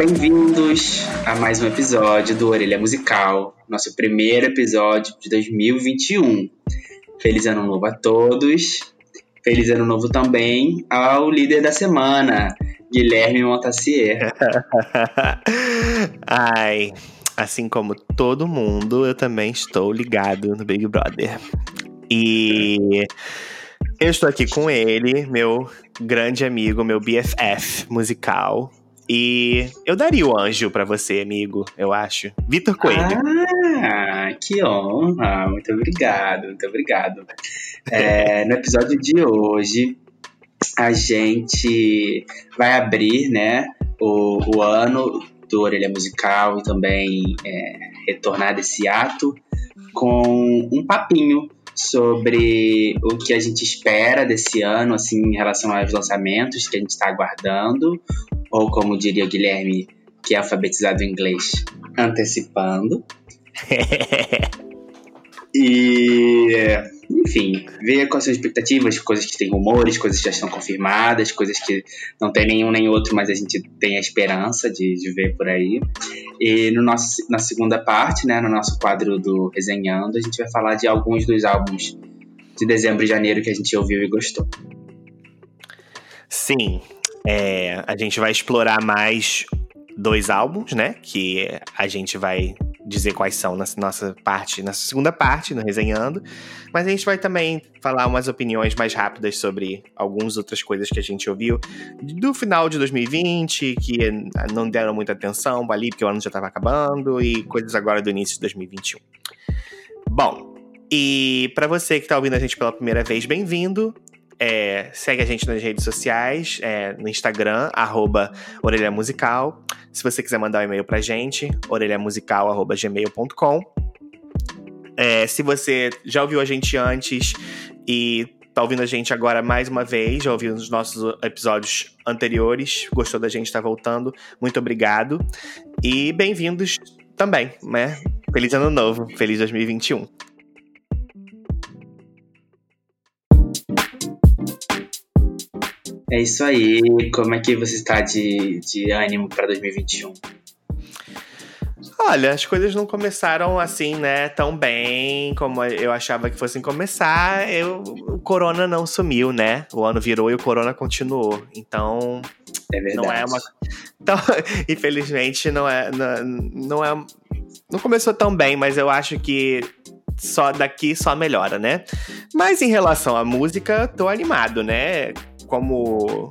Bem-vindos a mais um episódio do Orelha Musical, nosso primeiro episódio de 2021. Feliz Ano Novo a todos. Feliz Ano Novo também ao líder da semana, Guilherme Montassier. Ai, assim como todo mundo, eu também estou ligado no Big Brother. E eu estou aqui com ele, meu grande amigo, meu BFF musical, e eu daria o anjo para você, amigo, eu acho. Vitor Coelho. Ah, que honra. Muito obrigado, muito obrigado. É, no episódio de hoje, a gente vai abrir, né, o, o ano do Orelha Musical e também é, retornar desse ato com um papinho sobre o que a gente espera desse ano, assim, em relação aos lançamentos que a gente está aguardando, ou como diria Guilherme, que é alfabetizado em inglês, antecipando. e, enfim, ver quais são as expectativas, coisas que têm rumores, coisas que já estão confirmadas, coisas que não tem nenhum nem outro, mas a gente tem a esperança de, de ver por aí. E no nosso, na segunda parte, né, no nosso quadro do Resenhando, a gente vai falar de alguns dos álbuns de dezembro e janeiro que a gente ouviu e gostou. Sim, é, a gente vai explorar mais dois álbuns, né? Que a gente vai dizer quais são na nossa parte, na segunda parte, no Resenhando. Mas a gente vai também falar umas opiniões mais rápidas sobre algumas outras coisas que a gente ouviu do final de 2020, que não deram muita atenção ali, porque o ano já estava acabando, e coisas agora do início de 2021. Bom, e para você que está ouvindo a gente pela primeira vez, bem-vindo. É, segue a gente nas redes sociais, é, no Instagram, arroba Orelha Musical. Se você quiser mandar um e-mail pra gente, orelhamusical.gmail.com. É, se você já ouviu a gente antes e tá ouvindo a gente agora mais uma vez, já ouviu os nossos episódios anteriores, gostou da gente tá voltando, muito obrigado. E bem-vindos também, né? Feliz Ano Novo, feliz 2021. É isso aí. Como é que você está de, de ânimo para 2021? Olha, as coisas não começaram assim, né, tão bem como eu achava que fossem começar. Eu, o corona não sumiu, né? O ano virou e o corona continuou. Então, é verdade. não é uma então, infelizmente não é não, não é não começou tão bem, mas eu acho que só daqui só melhora, né? Mas em relação à música, tô animado, né? Como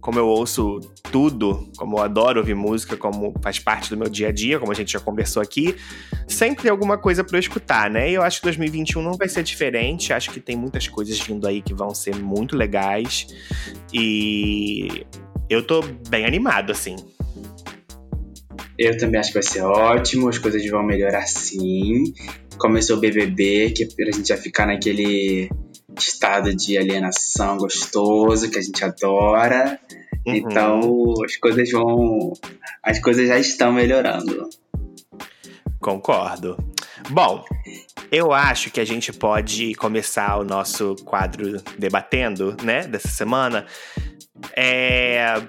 como eu ouço tudo, como eu adoro ouvir música, como faz parte do meu dia a dia, como a gente já conversou aqui, sempre tem alguma coisa para eu escutar, né? E eu acho que 2021 não vai ser diferente. Acho que tem muitas coisas vindo aí que vão ser muito legais. E eu tô bem animado, assim. Eu também acho que vai ser ótimo, as coisas vão melhorar sim. Começou o BBB, que é a gente já ficar naquele estado de alienação gostoso que a gente adora. Uhum. Então as coisas vão. As coisas já estão melhorando. Concordo. Bom, eu acho que a gente pode começar o nosso quadro debatendo, né, dessa semana. É, é,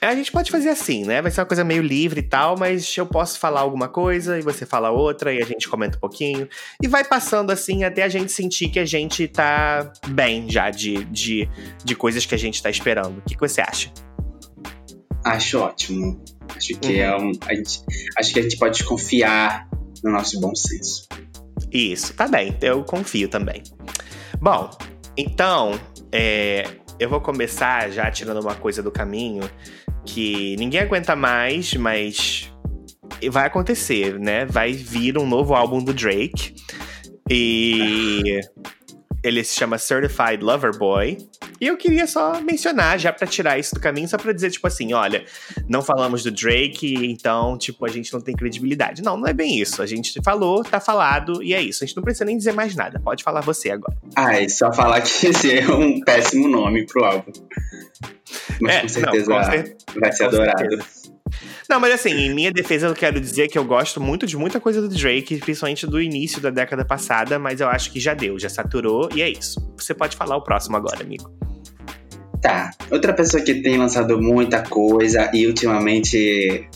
a gente pode fazer assim, né? Vai ser uma coisa meio livre e tal, mas eu posso falar alguma coisa e você fala outra e a gente comenta um pouquinho. E vai passando assim até a gente sentir que a gente tá bem já de, de, de coisas que a gente tá esperando. O que, que você acha? Acho ótimo. Acho que é uhum. é um. A gente, acho que a gente pode confiar no nosso bom senso. Isso, tá bem. Eu confio também. Bom, então, é, eu vou começar já tirando uma coisa do caminho que ninguém aguenta mais, mas vai acontecer, né? Vai vir um novo álbum do Drake. E ele se chama Certified Lover Boy. E eu queria só mencionar, já para tirar isso do caminho, só pra dizer, tipo assim, olha, não falamos do Drake, então, tipo, a gente não tem credibilidade. Não, não é bem isso. A gente falou, tá falado, e é isso. A gente não precisa nem dizer mais nada. Pode falar você agora. Ah, é só falar que esse é um péssimo nome pro álbum. Mas é, com certeza não, com cer vai ser adorado. Certeza. Não, mas assim, em minha defesa eu quero dizer que eu gosto muito de muita coisa do Drake, principalmente do início da década passada, mas eu acho que já deu, já saturou e é isso. Você pode falar o próximo agora, amigo. Tá. Outra pessoa que tem lançado muita coisa e ultimamente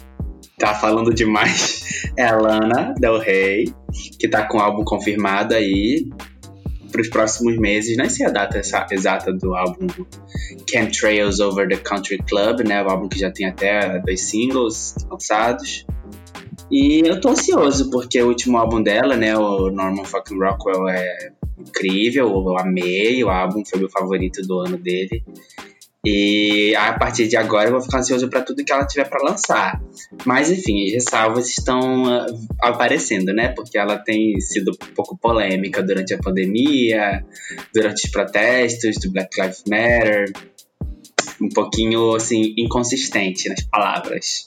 tá falando demais é a Lana Del Rey, que tá com o álbum confirmado aí para os próximos meses. Não sei a data exata do álbum Chemtrails Over the Country Club, né? O álbum que já tem até dois singles lançados. E eu tô ansioso, porque o último álbum dela, né, o Norman Fucking Rockwell, é incrível, eu amei o álbum, foi meu favorito do ano dele. E a partir de agora eu vou ficar ansioso para tudo que ela tiver para lançar. Mas enfim, as ressalvas estão uh, aparecendo, né? Porque ela tem sido um pouco polêmica durante a pandemia, durante os protestos do Black Lives Matter. Um pouquinho, assim, inconsistente nas palavras.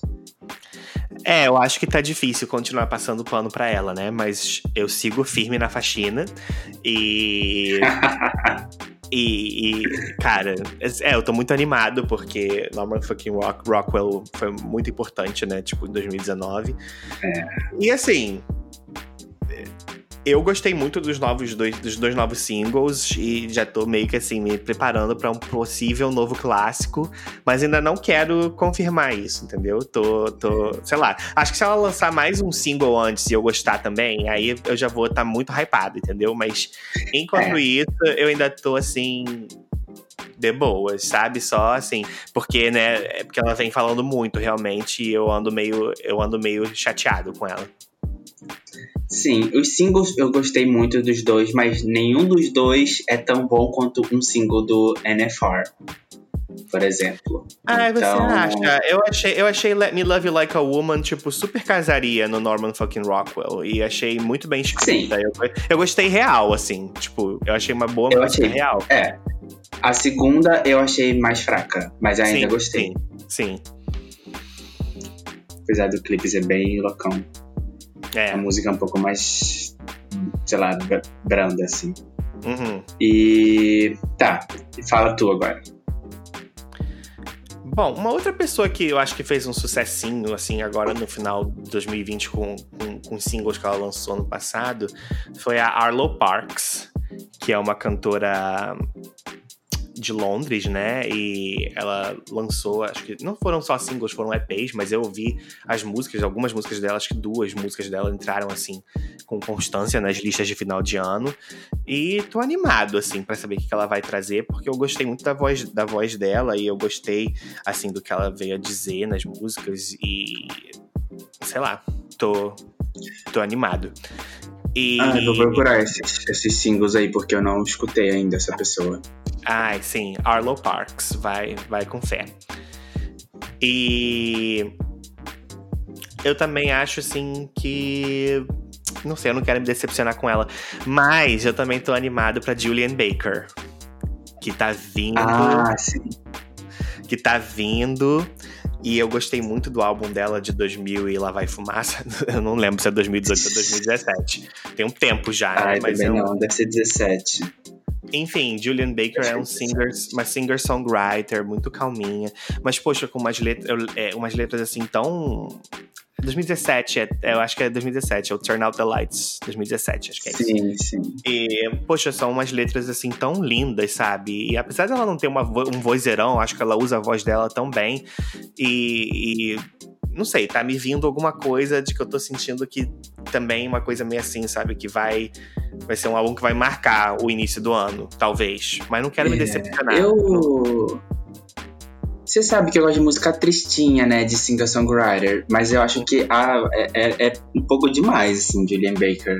É, eu acho que tá difícil continuar passando pano para ela, né? Mas eu sigo firme na faxina e E, e, cara, é, eu tô muito animado porque Norman fucking Rock, Rockwell foi muito importante, né? Tipo, em 2019. É. E assim, eu gostei muito dos novos dois, dos dois novos singles e já tô meio que assim me preparando para um possível novo clássico, mas ainda não quero confirmar isso, entendeu? Tô, tô, sei lá. Acho que se ela lançar mais um single antes e eu gostar também, aí eu já vou estar tá muito hypado, entendeu? Mas enquanto é. isso, eu ainda tô assim de boas, sabe? Só assim, porque, né, é porque ela vem falando muito realmente e eu ando meio eu ando meio chateado com ela. Sim, os singles eu gostei muito dos dois, mas nenhum dos dois é tão bom quanto um single do NFR, por exemplo. Ah, então... você acha? Eu achei, eu achei Let Me Love You Like a Woman, tipo, super casaria no Norman fucking Rockwell. E achei muito bem escrita. Sim. Eu, eu gostei real, assim. Tipo, eu achei uma boa eu música achei, real. É. A segunda eu achei mais fraca, mas ainda sim, gostei. Sim, sim. Apesar do clipe ser bem loucão. É. A música é um pouco mais, sei lá, branda, assim. Uhum. E. Tá, fala tu agora. Bom, uma outra pessoa que eu acho que fez um sucessinho, assim, agora no final de 2020 com, com, com singles que ela lançou no passado, foi a Arlo Parks, que é uma cantora de Londres, né? E ela lançou, acho que não foram só singles, foram EPs, mas eu ouvi as músicas, algumas músicas dela, acho que duas músicas dela entraram assim com constância nas listas de final de ano. E tô animado assim para saber o que ela vai trazer, porque eu gostei muito da voz da voz dela e eu gostei assim do que ela veio a dizer nas músicas e sei lá, tô tô animado. E... Ah, vou procurar esses, esses singles aí, porque eu não escutei ainda essa pessoa. Ai, sim, Arlo Parks, vai, vai com fé. E eu também acho assim que não sei, eu não quero me decepcionar com ela, mas eu também tô animado para Julian Baker, que tá vindo. Ah, sim. Que tá vindo e eu gostei muito do álbum dela de 2000 e Lá Vai Fumaça. Eu não lembro se é 2018 ou 2017. Tem um tempo já, né? Ai, Mas também eu... não, deve ser 17. Enfim, Julian Baker é um singer, uma singer-songwriter muito calminha, mas poxa, com umas letras, é, umas letras assim tão 2017, é, eu acho que é 2017, é o Turn Out the Lights, 2017, acho que é isso. Sim, sim. E, poxa, são umas letras assim tão lindas, sabe? E apesar dela não ter uma, um vozeirão, acho que ela usa a voz dela tão bem. E, e não sei, tá me vindo alguma coisa de que eu tô sentindo que também uma coisa meio assim, sabe? Que vai vai ser um álbum que vai marcar o início do ano, talvez. Mas não quero é, me decepcionar. Eu. Você sabe que eu gosto de música tristinha, né? De singer-songwriter. Mas eu acho que ah, é, é, é, um pouco demais, assim, Julian Baker.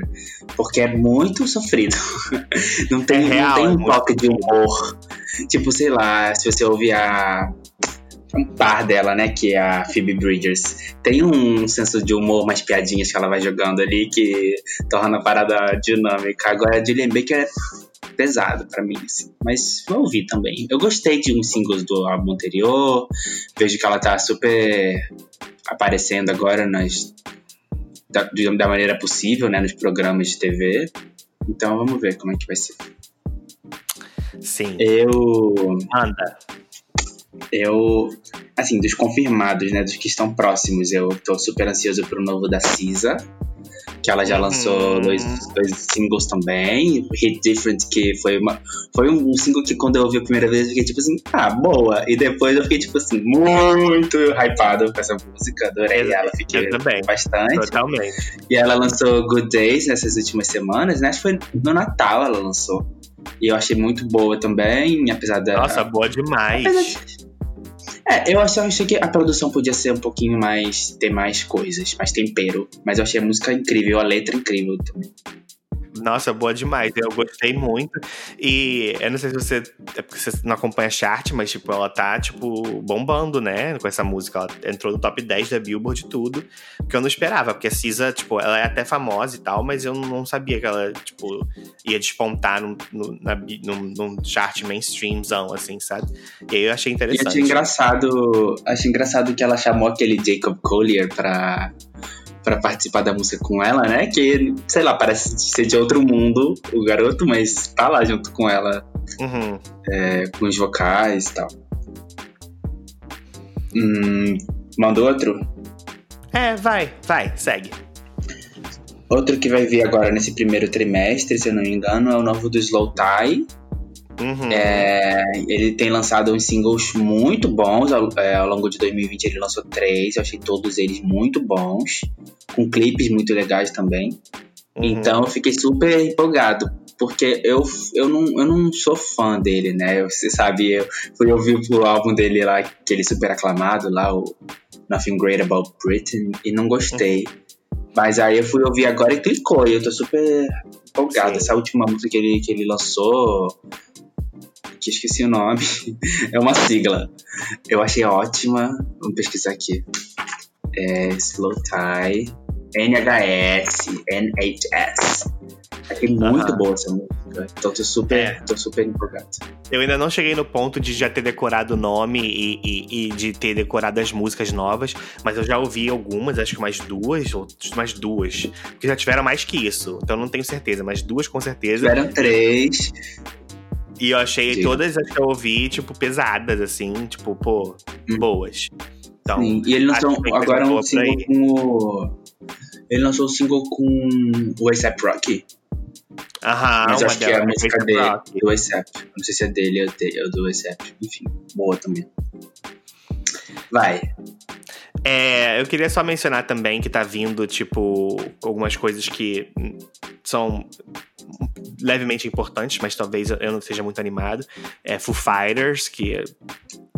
Porque é muito sofrido. não tem, é real, não tem um toque de humor. Tipo, sei lá, se você ouvir a um par dela, né? Que é a Phoebe Bridgers. Tem um senso de humor, umas piadinhas que ela vai jogando ali que torna a parada dinâmica. Agora a Julian Baker é pesado para mim, assim. Mas vou ouvir também. Eu gostei de uns singles do álbum anterior. Vejo que ela tá super aparecendo agora nas da, da maneira possível, né, nos programas de TV. Então vamos ver como é que vai ser. Sim. Eu. Anda eu, assim, dos confirmados, né, dos que estão próximos, eu tô super ansioso pro novo da Cisa. que ela já lançou Uhum. dois, dois singles também. Hit Different, que foi, uma, foi um single que quando eu ouvi a primeira vez eu fiquei tipo assim, ah, boa. E depois eu fiquei tipo assim, muito hypado com essa música. Adorei ela, fiquei também. bastante. Totalmente. E ela lançou Good Days nessas últimas semanas, né? Acho que foi no Natal ela lançou. E eu achei muito boa também, apesar da. Nossa, boa demais. apesar de- É, eu achei, que a produção podia ser um pouquinho mais. ter mais coisas, mais tempero. Mas eu achei a música incrível, a letra incrível também. Nossa, boa demais. Eu gostei muito. E eu não sei se você. É porque você não acompanha chart, mas, tipo, ela tá, tipo, bombando, né? Com essa música. Ela entrou no top 10 da Billboard e tudo. Que eu não esperava, porque a Cisa, tipo, ela é até famosa e tal, mas eu não sabia que ela, tipo, ia despontar num, num chart mainstreamzão, assim, sabe? E aí eu achei E interessante. achei engraçado. Achei engraçado que ela chamou aquele Jacob Collier pra. Pra participar da música com ela, né? Que, sei lá, parece ser de outro mundo o garoto, mas tá lá junto com ela Uhum. é, com os vocais e tal. Hum, manda outro? É, vai, vai, segue. Outro que vai vir agora nesse primeiro trimestre, se eu não me engano, é o novo do Slow Tie. Uhum. É, ele tem lançado uns singles muito bons ao, é, ao longo de 2020. Ele lançou três, eu achei todos eles muito bons, com clipes muito legais também. Uhum. Então eu fiquei super empolgado, porque eu, eu, não, eu não sou fã dele, né? Você sabe, eu fui ouvir o álbum dele lá, aquele super aclamado lá, o Nothing Great About Britain, e não gostei. Mas aí eu fui ouvir agora e clicou, e eu tô super empolgado. Sim. Essa última música que ele, que ele lançou, que esqueci o nome, é uma sigla. Eu achei ótima, vamos pesquisar aqui. É Slow Tie. NHS, NHS. Achei muito Aham. boa essa música. Então tô super, É. tô super empolgado. Eu ainda não cheguei no ponto de já ter decorado o nome e, e- e de ter decorado as músicas novas, mas eu já ouvi algumas, acho que mais duas, ou mais duas. Porque já tiveram mais que isso, então eu não tenho certeza, mas duas com certeza. Tiveram três. E eu achei Sim. todas as que eu ouvi, tipo, pesadas, assim, tipo, pô, Hum. boas. Então, Sim, e ele lançou agora um single com o. Ele lançou um single com o ASAP Rocky. aham, mas acho que é a música dele, do ASAP. Não sei se é dele ou do ASAP. Enfim, boa também. Vai. É, eu queria só mencionar também que tá vindo, tipo, algumas coisas que são levemente importantes, mas talvez eu não seja muito animado. É Foo Fighters, que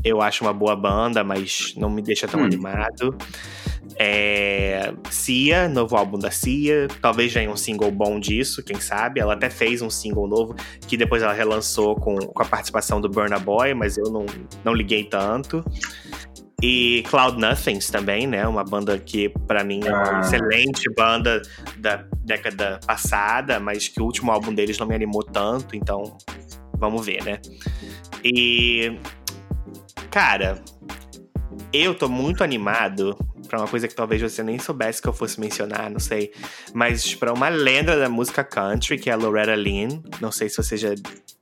eu acho uma boa banda, mas não me deixa tão Hum. animado. É, Cia, novo álbum da Cia. Talvez venha um single bom disso, quem sabe. Ela até fez um single novo que depois ela relançou com, com a participação do Burna Boy, mas eu não, não liguei tanto. E Cloud Nothings também, né? Uma banda que pra mim é uma Ah. excelente banda da década passada, mas que o último álbum deles não me animou tanto, então vamos ver, né? E cara, eu tô muito animado pra uma coisa que talvez você nem soubesse que eu fosse mencionar, não sei, mas pra uma lenda da música country, que é a Loretta Lynn, não sei se você já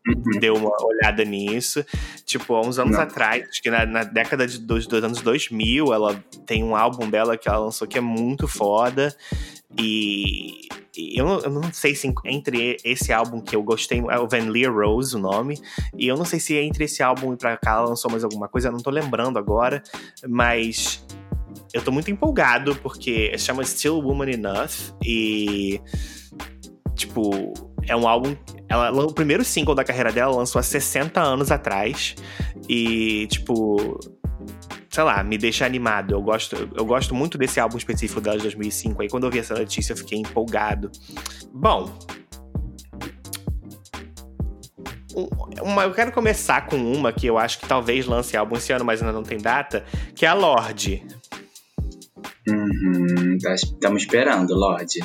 Uhum. deu uma olhada nisso. Tipo, há uns anos Não. atrás, acho que na, na década de, dos, dos anos 2000, ela tem um álbum dela que ela lançou que é muito foda. E, e eu, não, eu não sei se entre esse álbum que eu gostei, é o Van Leer Rose, o nome. E eu não sei se entre esse álbum e pra cá ela lançou mais alguma coisa, eu não tô lembrando agora. Mas eu tô muito empolgado porque chama Still Woman Enough. E. Tipo, é um álbum. Ela, o primeiro single da carreira dela lançou há 60 anos atrás. E, tipo. Sei lá, me deixa animado. Eu gosto, eu gosto muito desse álbum específico dela de 2005. Aí quando eu vi essa notícia eu fiquei empolgado. Bom. um- Uma, eu quero começar com uma que eu acho que talvez lance álbum esse ano, mas ainda não tem data, que é a Lorde. Uhum, tá- Estamos esperando, Lorde.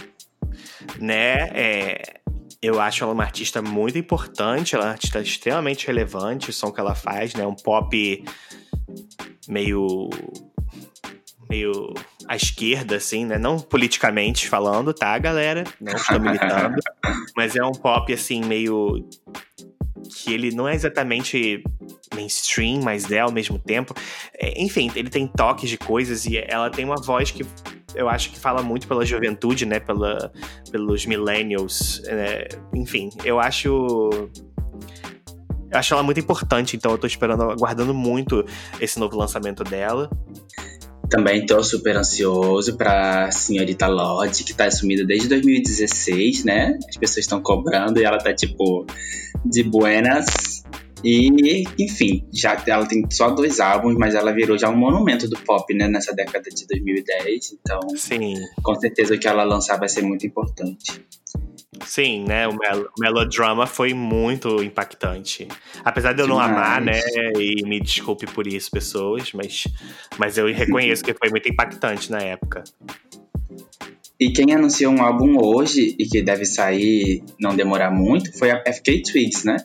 né? É, eu acho ela uma artista muito importante, ela é uma artista extremamente relevante, o som que ela faz, né? Um pop meio. meio à esquerda, assim, né? Não politicamente falando, tá, galera? Não estou militando. mas é um pop, assim, meio. Que ele não é exatamente mainstream, mas é ao mesmo tempo. É, enfim, ele tem toques de coisas e ela tem uma voz que eu acho que fala muito pela juventude, né? Pela, pelos millennials. É, enfim, eu acho. Eu acho ela muito importante, então eu tô esperando, aguardando muito esse novo lançamento dela. Também tô super ansioso pra senhorita Lorde, que tá sumida desde 2016, né? As pessoas estão cobrando e ela tá tipo de buenas. E, enfim, já ela tem só dois álbuns, mas ela virou já um monumento do pop, né, nessa década de 2010. Então, Sim. com certeza o que ela lançar vai ser muito importante. Sim, né? O, mel melodrama foi muito impactante. Apesar de eu não amar, né? E me desculpe por isso, pessoas, mas, mas eu reconheço que foi muito impactante na época. E quem anunciou um álbum hoje e que deve sair não demorar muito foi a FK Twigs, né?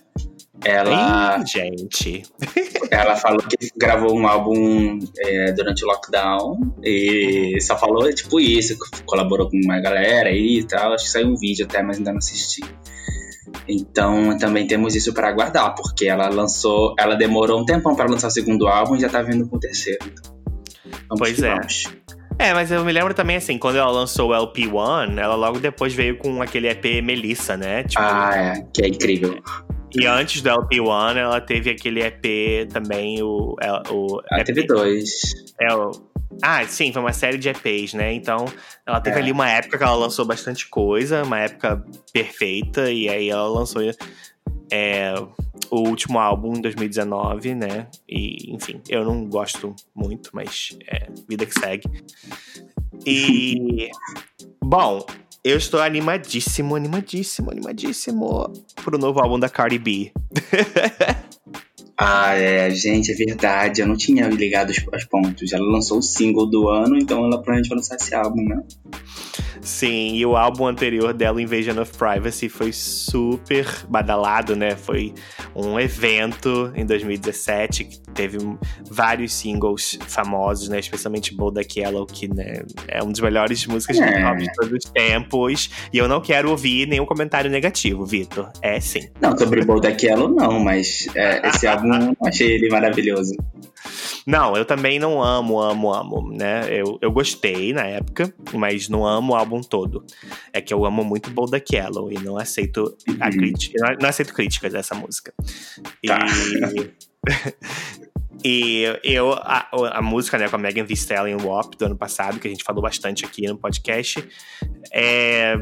Ela. Ih, gente. ela falou que gravou um álbum é, durante o lockdown e só falou tipo isso, colaborou com uma galera aí e tal. Acho que saiu um vídeo até, mas ainda não assisti. Então também temos isso para aguardar, porque ela lançou, ela demorou um tempão para lançar o segundo álbum e já tá vindo com o terceiro. Então, pois é. Vamos. É, mas eu me lembro também, assim, quando ela lançou o LP1, ela logo depois veio com aquele EP Melissa, né? Tipo, ah, é, que é incrível. E antes do LP1, ela teve aquele EP também, o. o ela EP, teve dois. É o. Ah, sim, foi uma série de EPs, né? Então, ela teve é. ali uma época que ela lançou bastante coisa, uma época perfeita, e aí ela lançou é, o último álbum em 2019, né? E, enfim, eu não gosto muito, mas é vida que segue. E. bom, eu estou animadíssimo, animadíssimo, animadíssimo pro novo álbum da Cardi B. ah, é, gente, é verdade. Eu não tinha ligado os, os pontos. Ela lançou o single do ano, então ela provavelmente vai lançar esse álbum, né? Sim, e o álbum anterior dela, Invasion of Privacy, foi super badalado, né? Foi um evento em 2017 que teve vários singles famosos, né? Especialmente Bold Yellow, que né, é um dos melhores músicas é. de pop de todos os tempos. E eu não quero ouvir nenhum comentário negativo, Vitor. É sim. Não, sobre Bold Yellow não, mas é, esse álbum achei ele maravilhoso. Não, eu também não amo, amo, amo, né? Eu, eu gostei na época, mas não amo o álbum todo. É que eu amo muito Bold Yellow e não aceito a uhum. crítica, não, não aceito críticas dessa música. Tá. E... E eu, a, a, música, né, com a Megan Thee Stallion WAP do ano passado, que a gente falou bastante aqui no podcast, é,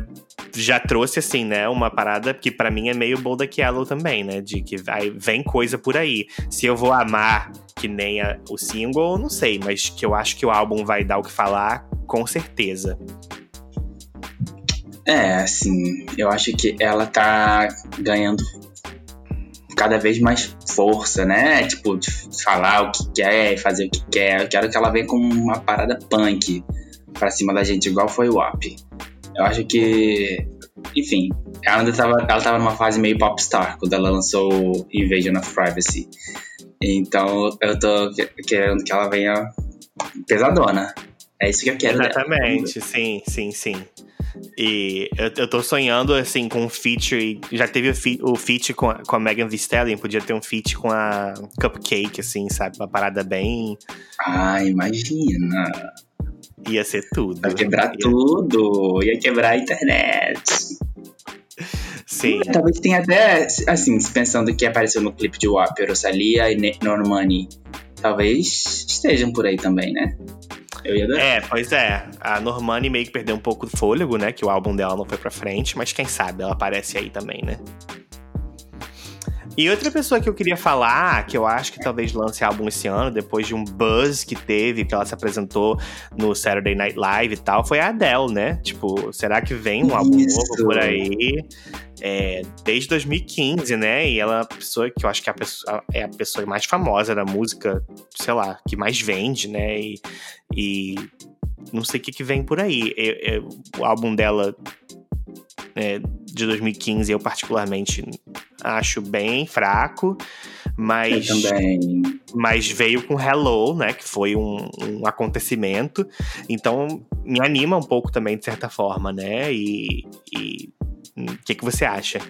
já trouxe, assim, né, uma parada que para mim é meio Bold Yellow também, né, de que vai, vem coisa por aí. Se eu vou amar que nem a, o single, não sei, mas que eu acho que o álbum vai dar o que falar, com certeza. É, assim, eu acho que ela tá ganhando cada vez mais força, né? Tipo, de falar o que quer, fazer o que quer. Eu quero que ela venha com uma parada punk pra cima da gente, igual foi o WAP. Eu acho que. Enfim, ela ainda tava, ela tava numa fase meio popstar quando ela lançou Invasion of Privacy. Então eu tô querendo que ela venha pesadona. É isso que eu quero. Exatamente, dela. sim, sim, sim. E eu, eu tô sonhando, assim, com um feat. Já teve o, feat, o feat com, a, com a Megan Thee Stallion, podia ter um feat com a Cupcake, assim, sabe? Uma parada bem. Ah, imagina! Ia ser tudo. Ia quebrar ia... tudo, ia quebrar a internet. Sim. Talvez tenha até, assim, pensando que apareceu no clipe de WAP, Rosalia e Normani. Talvez estejam por aí também, né? Eu ia dar. É, pois é. A Normani meio que perdeu um pouco do fôlego, né? Que o álbum dela não foi pra frente, mas quem sabe ela aparece aí também, né? E outra pessoa que eu queria falar, que eu acho que talvez lance álbum esse ano, depois de um buzz que teve, que ela se apresentou no Saturday Night Live e tal, foi a Adele, né? Tipo, será que vem um álbum Isso. novo por aí? É, desde 2015, né? E ela é a pessoa que eu acho que é a pessoa, é a pessoa mais famosa da música, sei lá, que mais vende, né? E, e não sei o que, que vem por aí. Eu, eu, o álbum dela é, de 2015 eu particularmente acho bem fraco, mas mas veio com Hello, né, que foi um, um, acontecimento, então me anima um pouco também de certa forma, né? E o que, que você acha?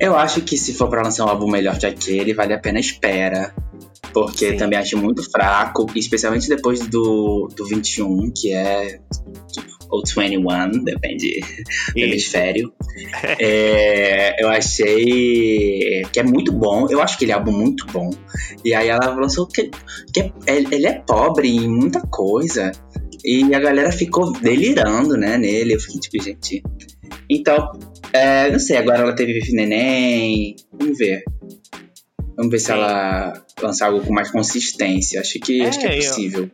Eu acho que se for para lançar um álbum melhor que aquele, vale a pena espera Porque Sim. também acho muito fraco, especialmente depois do, do 21, que é. Ou 21, depende do E, hemisfério. É, eu achei que é muito bom. Eu acho que ele é um álbum muito bom. E aí ela lançou que, que é- ele é pobre em muita coisa. E a galera ficou delirando, né, nele. Eu fiquei tipo, gente. Então, é, não sei, agora ela teve neném. Vamos ver. Vamos ver se Sim. ela lançar algo com mais consistência. Acho que, acho que É, é eu- possível.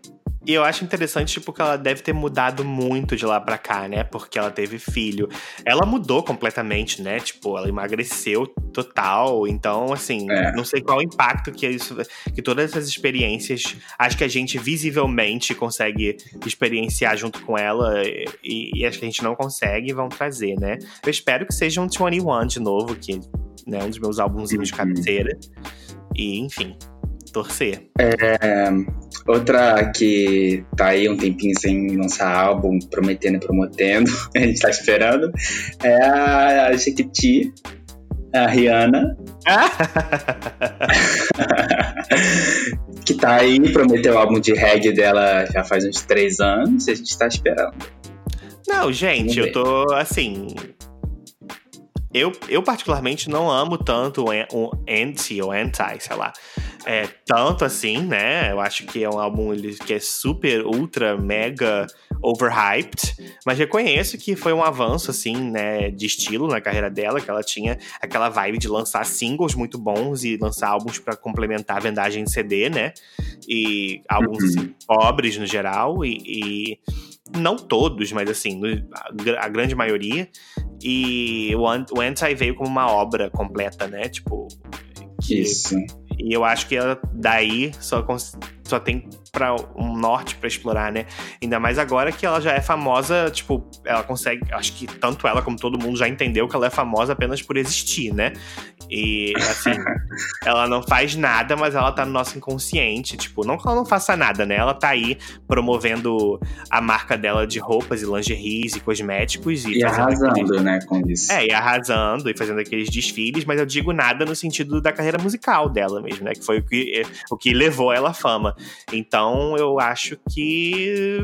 E eu acho interessante, tipo, que ela deve ter mudado muito de lá pra cá, né? Porque ela teve filho. Ela mudou completamente, né? Tipo, ela emagreceu total. Então, assim, É. não sei qual o impacto que isso. Que todas essas experiências. Acho que a gente visivelmente consegue experienciar junto com ela. E, e acho que a gente não consegue vão trazer, né? Eu espero que seja um 21 de novo, que né, um dos meus álbumzinhos de Uhum. cabeceira. E, enfim, torcer. Outra que tá aí um tempinho sem lançar álbum, prometendo e prometendo, a gente tá esperando, é a Jequiti, a Rihanna, que tá aí, prometeu o álbum de reggae dela já faz uns três anos e a gente tá esperando. Não, gente, eu tô assim. Eu, eu particularmente não amo tanto o an- o anti ou anti, sei lá. É, tanto assim, né? Eu acho que é um álbum que é super, ultra, mega overhyped. Mas reconheço que foi um avanço, assim, né? De estilo na carreira dela, que ela tinha aquela vibe de lançar singles muito bons e lançar álbuns pra complementar a vendagem de CD, né? E álbuns Uhum. assim, pobres no geral. E, e não todos, mas assim, a, gr- a grande maioria. E o, An- o Anti veio como uma obra completa, né? Tipo. que- Isso. e eu acho que ela daí só, só tem para um norte pra explorar, né? Ainda mais agora que ela já é famosa, tipo, ela consegue. Acho que tanto ela como todo mundo já entendeu que ela é famosa apenas por existir, né? E assim, ela não faz nada, mas ela tá no nosso inconsciente. Tipo, não que ela não faça nada, né? Ela tá aí promovendo a marca dela de roupas e lingeries e cosméticos e, E fazendo aqueles- arrasando, né, com isso. é, e arrasando e fazendo aqueles desfiles, mas eu digo nada no sentido da carreira musical dela mesmo, né? Que foi o que, o que levou ela à fama. Então eu acho que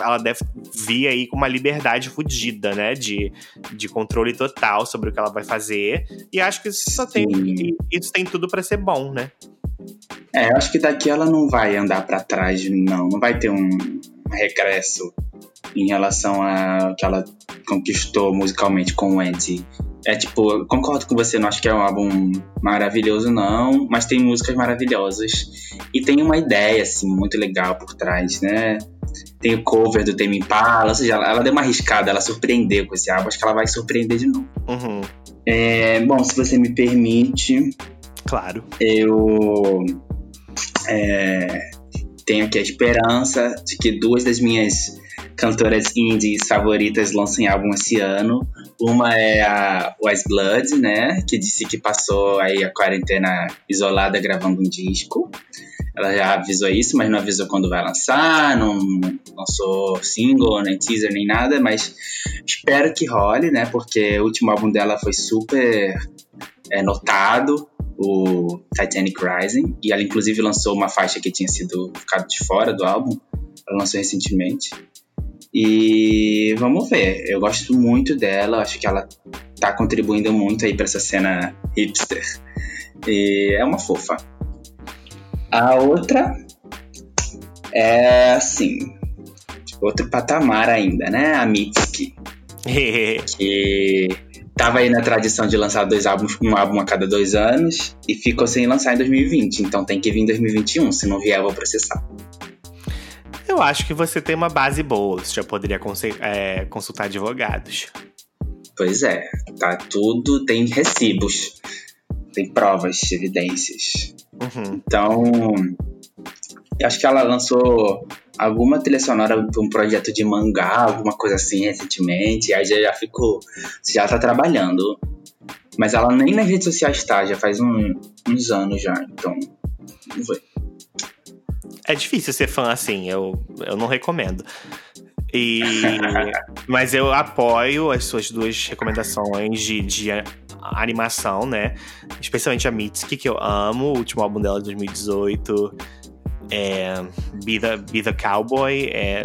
ela deve vir aí com uma liberdade fodida, né? De, de controle total sobre o que ela vai fazer. E acho que isso só tem. Sim. Isso tem tudo pra ser bom, né? É, eu acho que daqui ela não vai andar pra trás, não. Não vai ter um regresso em relação ao que ela conquistou musicalmente com o Andy. É tipo, concordo com você, não acho que é um álbum maravilhoso, não, mas tem músicas maravilhosas. E tem uma ideia, assim, muito legal por trás, né? Tem o cover do Tame Impala, ou seja, ela, ela deu uma arriscada, ela surpreendeu com esse álbum, acho que ela vai surpreender de novo. Uhum, É, bom, se você me permite, claro. eu é, tenho aqui a esperança de que duas das minhas cantoras indies favoritas lancem álbum esse ano. Uma é a Wise Blood, né? Que disse que passou aí a quarentena isolada gravando um disco. Ela já avisou isso, mas não avisou quando vai lançar, não lançou single, nem teaser, nem nada, mas espero que role, né? Porque o último álbum dela foi super é, notado, o Titanic Rising, e ela inclusive lançou uma faixa que tinha sido ficado de fora do álbum, ela lançou recentemente. E vamos ver, eu gosto muito dela, acho que ela tá contribuindo muito aí para essa cena hipster. E é uma fofa. A outra é assim, outro patamar ainda, né? A Mitski, que tava aí na tradição de lançar dois álbuns, um álbum a cada dois anos, e ficou sem lançar em 2020. Então tem que vir em 2021, se não vier eu vou processar. Eu acho que você tem uma base boa, você já poderia é, consultar advogados. Pois é, tá tudo, tem recibos, tem provas, evidências. Uhum. Então, acho que ela lançou alguma trilha sonora um projeto de mangá, alguma coisa assim recentemente, aí já, já ficou, já tá trabalhando. Mas ela nem nas redes sociais tá, já faz um- uns anos já, então, vamos ver. É difícil ser fã assim, eu, eu não recomendo. E, mas eu apoio as suas duas recomendações de, de animação, né? Especialmente a Mitski, que eu amo, o último álbum dela de 2018. É, Be, the, Be the Cowboy, é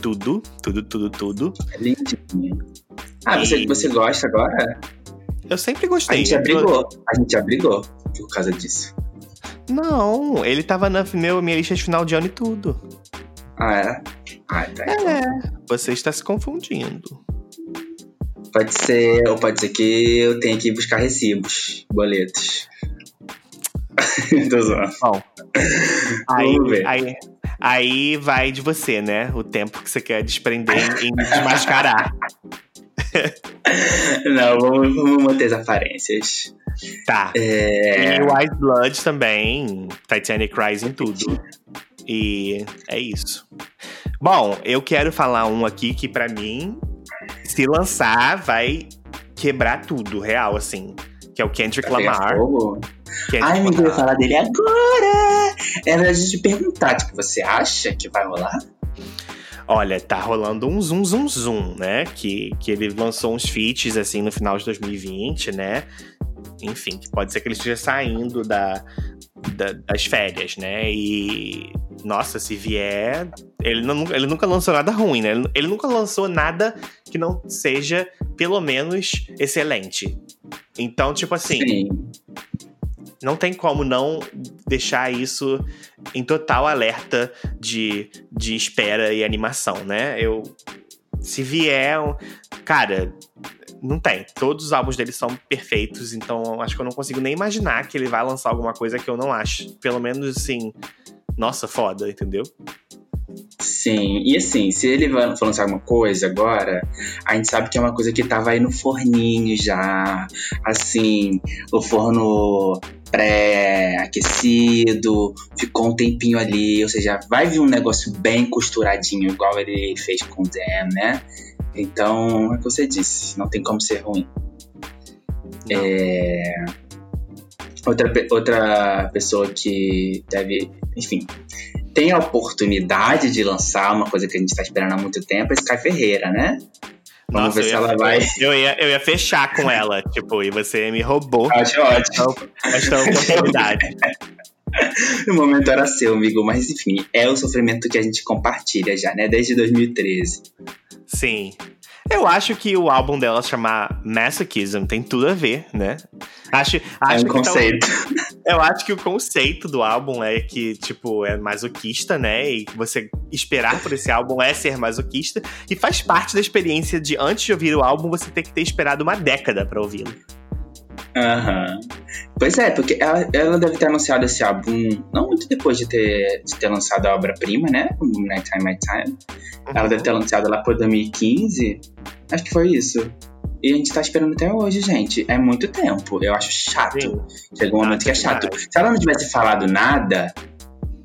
tudo, tudo, tudo, tudo. É lindinho. Ah, e... você, você gosta agora? Eu sempre gostei. A gente já brigou, a gente já brigou por causa disso. Não, ele tava na meu, minha lista de final de ano e tudo. Ah, é? Ah, tá. Então. É, você está se confundindo. Pode ser, ou pode ser que eu tenha que buscar recibos, boletos. Tô zoando. Bom, aí, aí, aí, vai de você, né? O tempo que você quer desprender em, em desmascarar. Não, vamos, vamos manter as aparências. Tá. É... E White Blood também. Titanic Rising tudo. E é isso. Bom, eu quero falar um aqui que para mim, se lançar, vai quebrar tudo, real, assim. Que é o Kendrick Lamar. Kendrick Ai, me ia falar dele agora! Era a gente perguntar, tipo, você acha que vai rolar? Olha, tá rolando um zoom, zoom, zoom, né? Que, que ele lançou uns feats, assim, no final de 2020, né? Enfim, que pode ser que ele esteja saindo da, da, das férias, né? E, nossa, se vier. Ele, não, ele nunca lançou nada ruim, né? Ele, ele nunca lançou nada que não seja, pelo menos, excelente. Então, tipo assim. Sim não tem como não deixar isso em total alerta de, de espera e animação, né? Eu. Se vier. Cara, não tem. Todos os álbuns dele são perfeitos, então acho que eu não consigo nem imaginar que ele vai lançar alguma coisa que eu não acho. Pelo menos assim. Nossa, foda, entendeu? Sim, e assim, se ele for lançar alguma coisa agora, a gente sabe que é uma coisa que tava aí no forninho já. Assim, o forno pré-aquecido, ficou um tempinho ali, ou seja, vai vir um negócio bem costuradinho, igual ele fez com o Dan, né? Então, é o que você disse, não tem como ser ruim. É... Outra, outra pessoa que deve, enfim, tem a oportunidade de lançar uma coisa que a gente está esperando há muito tempo, é Sky Ferreira, né? Vamos Nossa, ver se ela vai. Eu ia, eu ia fechar com ela, tipo, e você me roubou. Acho ótimo. Esta oportunidade. o momento era seu, amigo, mas enfim, é o sofrimento que a gente compartilha já, né? Desde 2013. Sim. Eu acho que o álbum dela chamar Masochism tem tudo a ver, né? Acho, acho é um conceito. Eu acho que o conceito do álbum é que, tipo, é masoquista, né? E você esperar por esse álbum é ser masoquista. E faz parte da experiência de, antes de ouvir o álbum, você ter que ter esperado uma década para ouvi-lo. Aham. Uhum. Pois é, porque ela, ela, deve ter anunciado esse álbum não muito depois de ter, de ter lançado a obra-prima, né? Night Time, Night Time. Uhum. Ela deve ter lançado lá por 2015. Acho que foi isso. E a gente tá esperando até hoje, gente. É muito tempo. Eu acho chato. Sim. Chegou um momento que é chato. Se ela não tivesse falado nada,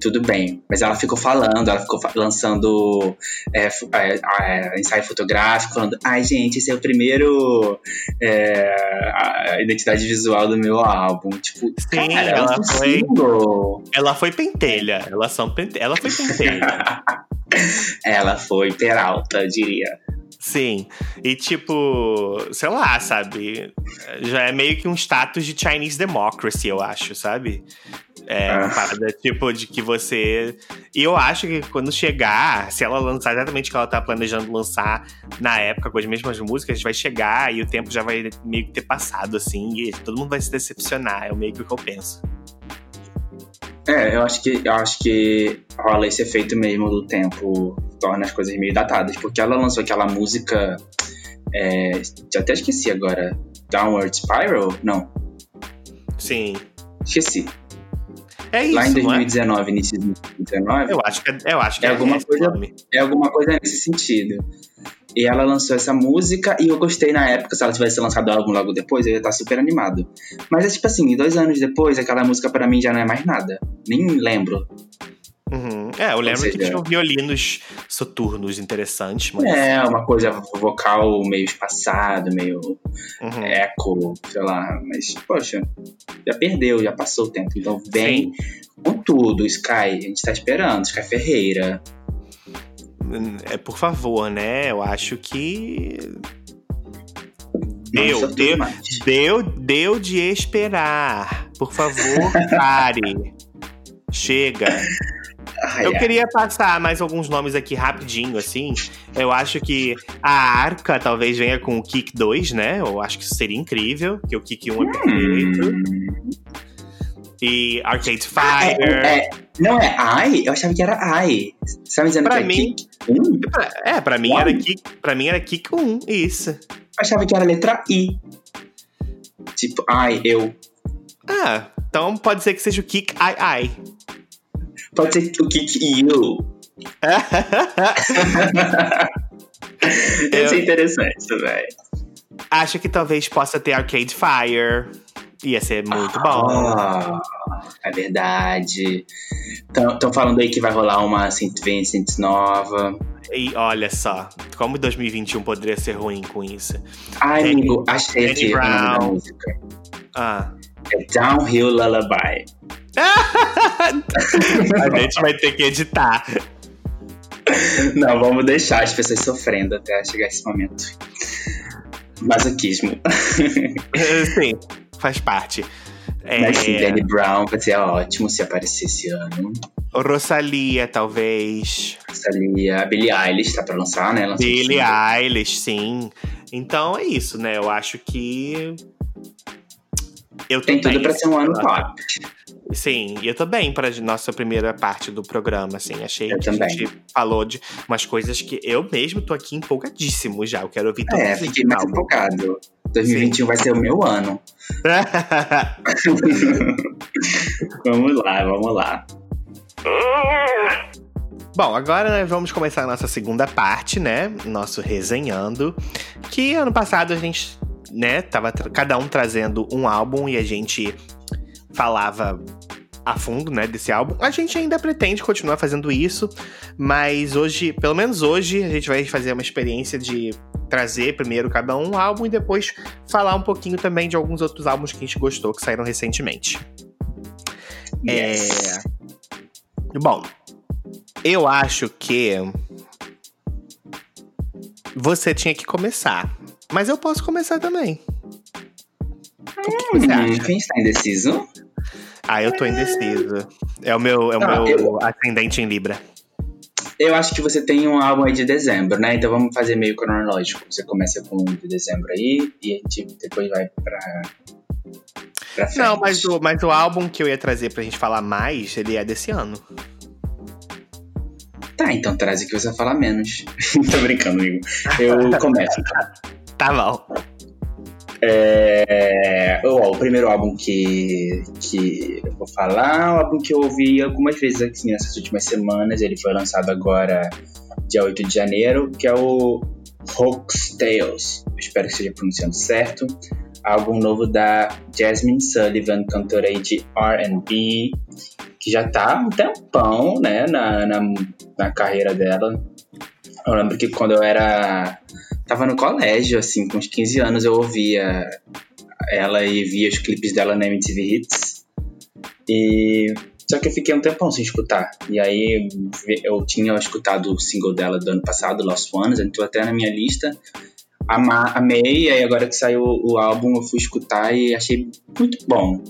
tudo bem. Mas ela ficou falando, ela ficou lançando é, é, é, ensaio fotográfico, falando: ai, gente, esse é o primeiro é, a identidade visual do meu álbum. Tipo, Sim, cara, ela é foi. Ela foi pentelha. Ela, são pente... ela foi pentelha. ela foi peralta, eu diria. Sim. E tipo, sei lá, sabe? Já é meio que um status de Chinese democracy, eu acho, sabe? É uma ah. parada tipo de que você. E eu acho que quando chegar, se ela lançar exatamente o que ela tá planejando lançar na época com as mesmas músicas, vai chegar e o tempo já vai meio que ter passado, assim, e todo mundo vai se decepcionar. É meio que o que eu penso. É, eu acho que eu acho que rola esse efeito mesmo do tempo, torna as coisas meio datadas, porque ela lançou aquela música. É, já até esqueci agora. Downward Spiral? Não. Sim. Esqueci. É isso. Lá em 2019, é? início de 2019. Eu acho que, é, eu acho que é, é alguma coisa. É alguma coisa nesse sentido. E ela lançou essa música e eu gostei na época. Se ela tivesse lançado álbum logo depois, eu ia estar super animado. Mas é tipo assim, dois anos depois, aquela música para mim já não é mais nada. Nem lembro. Uhum. É, eu lembro seja, que tinha violinos soturnos interessantes. Mas... É, uma coisa vocal meio espaçado, meio uhum. eco, sei lá. Mas, poxa, já perdeu, já passou o tempo. Então vem Sim. com tudo, Sky. A gente tá esperando, Sky Ferreira é, por favor, né? Eu acho que. Deu, deu, Deu, deu de esperar. Por favor, pare. Chega. Ai, Eu ai. queria passar mais alguns nomes aqui rapidinho, assim. Eu acho que a Arca talvez venha com o Kick 2, né? Eu acho que isso seria incrível, que o Kick 1 é perfeito. Hum. E Arcade Ah, é, Fire. é, não é ai? Eu achava que era ai. Você tá me dizendo Pra que é mim- kick? Hum, É, pra mim Uau. era Kick, para mim era Kick 1, isso. eu achava que era letra I. Tipo, ai, eu. Ah, então pode ser que seja o Kick Ai Ai. Pode ser o kick you. Isso é interessante, velho. Acho que talvez possa ter Arcade Fire. Ia ser muito bom. Ah, é verdade. Estão falando aí que vai rolar uma Vincent nova. E olha só, como 2021 poderia ser ruim com isso. Ai, Danny- amigo, achei aqui Brown. música. Ah. É Downhill Lullaby. A gente vai ter que editar. Não, vamos deixar as pessoas sofrendo até chegar esse momento. Masoquismo. Sim, faz parte. É, Mas sim, Danny Brown vai ser ótimo se aparecer esse ano. Rosalia, talvez. Ali, a Billie Eilish tá pra lançar, né? Lançou Billie. Eilish, sim. Então é isso, né? Eu acho que. Eu Tem tudo pra ser um ano top. Sim, e eu tô bem pra nossa primeira parte do programa, assim. Achei Eu que a também. gente falou de umas coisas que eu mesmo tô aqui empolgadíssimo já. Eu quero ouvir todos É, fiquei mais empolgado. 2021 vai ser o meu ano. vamos lá, vamos lá. Bom, agora né, vamos começar a nossa segunda parte, né? Nosso resenhando. Que ano passado a gente, né, tava cada um trazendo um álbum e a gente falava a fundo, né, desse álbum. A gente ainda pretende continuar fazendo isso, mas hoje, pelo menos hoje, a gente vai fazer uma experiência de trazer primeiro cada um álbum e depois falar um pouquinho também de alguns outros álbuns que a gente gostou que saíram recentemente. Yes. Bom, eu acho que você tinha que começar. Mas eu posso começar também. O que você Hum, acha? quem está indeciso? Ah, eu tô indeciso. É o meu, é o Ah, meu eu- ascendente em Libra. Eu acho que você tem um álbum aí de dezembro, né? Então vamos fazer meio cronológico. Você começa com o de dezembro aí e a gente depois vai pra. pra frente. Não, mas o, mas o álbum que eu ia trazer pra gente falar mais, ele é desse ano. Tá, então traz o que você vai falar menos. Tô brincando, amigo. Eu começo. Tá bom. É, ó, o primeiro álbum que, que eu vou falar, um álbum que eu ouvi algumas vezes aqui nessas últimas semanas. Ele foi lançado agora, dia 8 de janeiro, que é o Hoax Tales. Espero que esteja pronunciando certo. Álbum novo da Jasmine Sullivan, cantora aí de RB, que já tá um tempão né, na, na, na carreira dela. Eu lembro que quando eu era tava no colégio, assim, com uns 15 anos, eu ouvia ela e via os clipes dela na MTV Hits. E só que eu fiquei um tempão sem escutar. E aí eu tinha escutado o single dela do ano passado, Lost Ones, entrou até na minha lista. Ama, amei, e aí agora que saiu o álbum eu fui escutar e achei muito bom.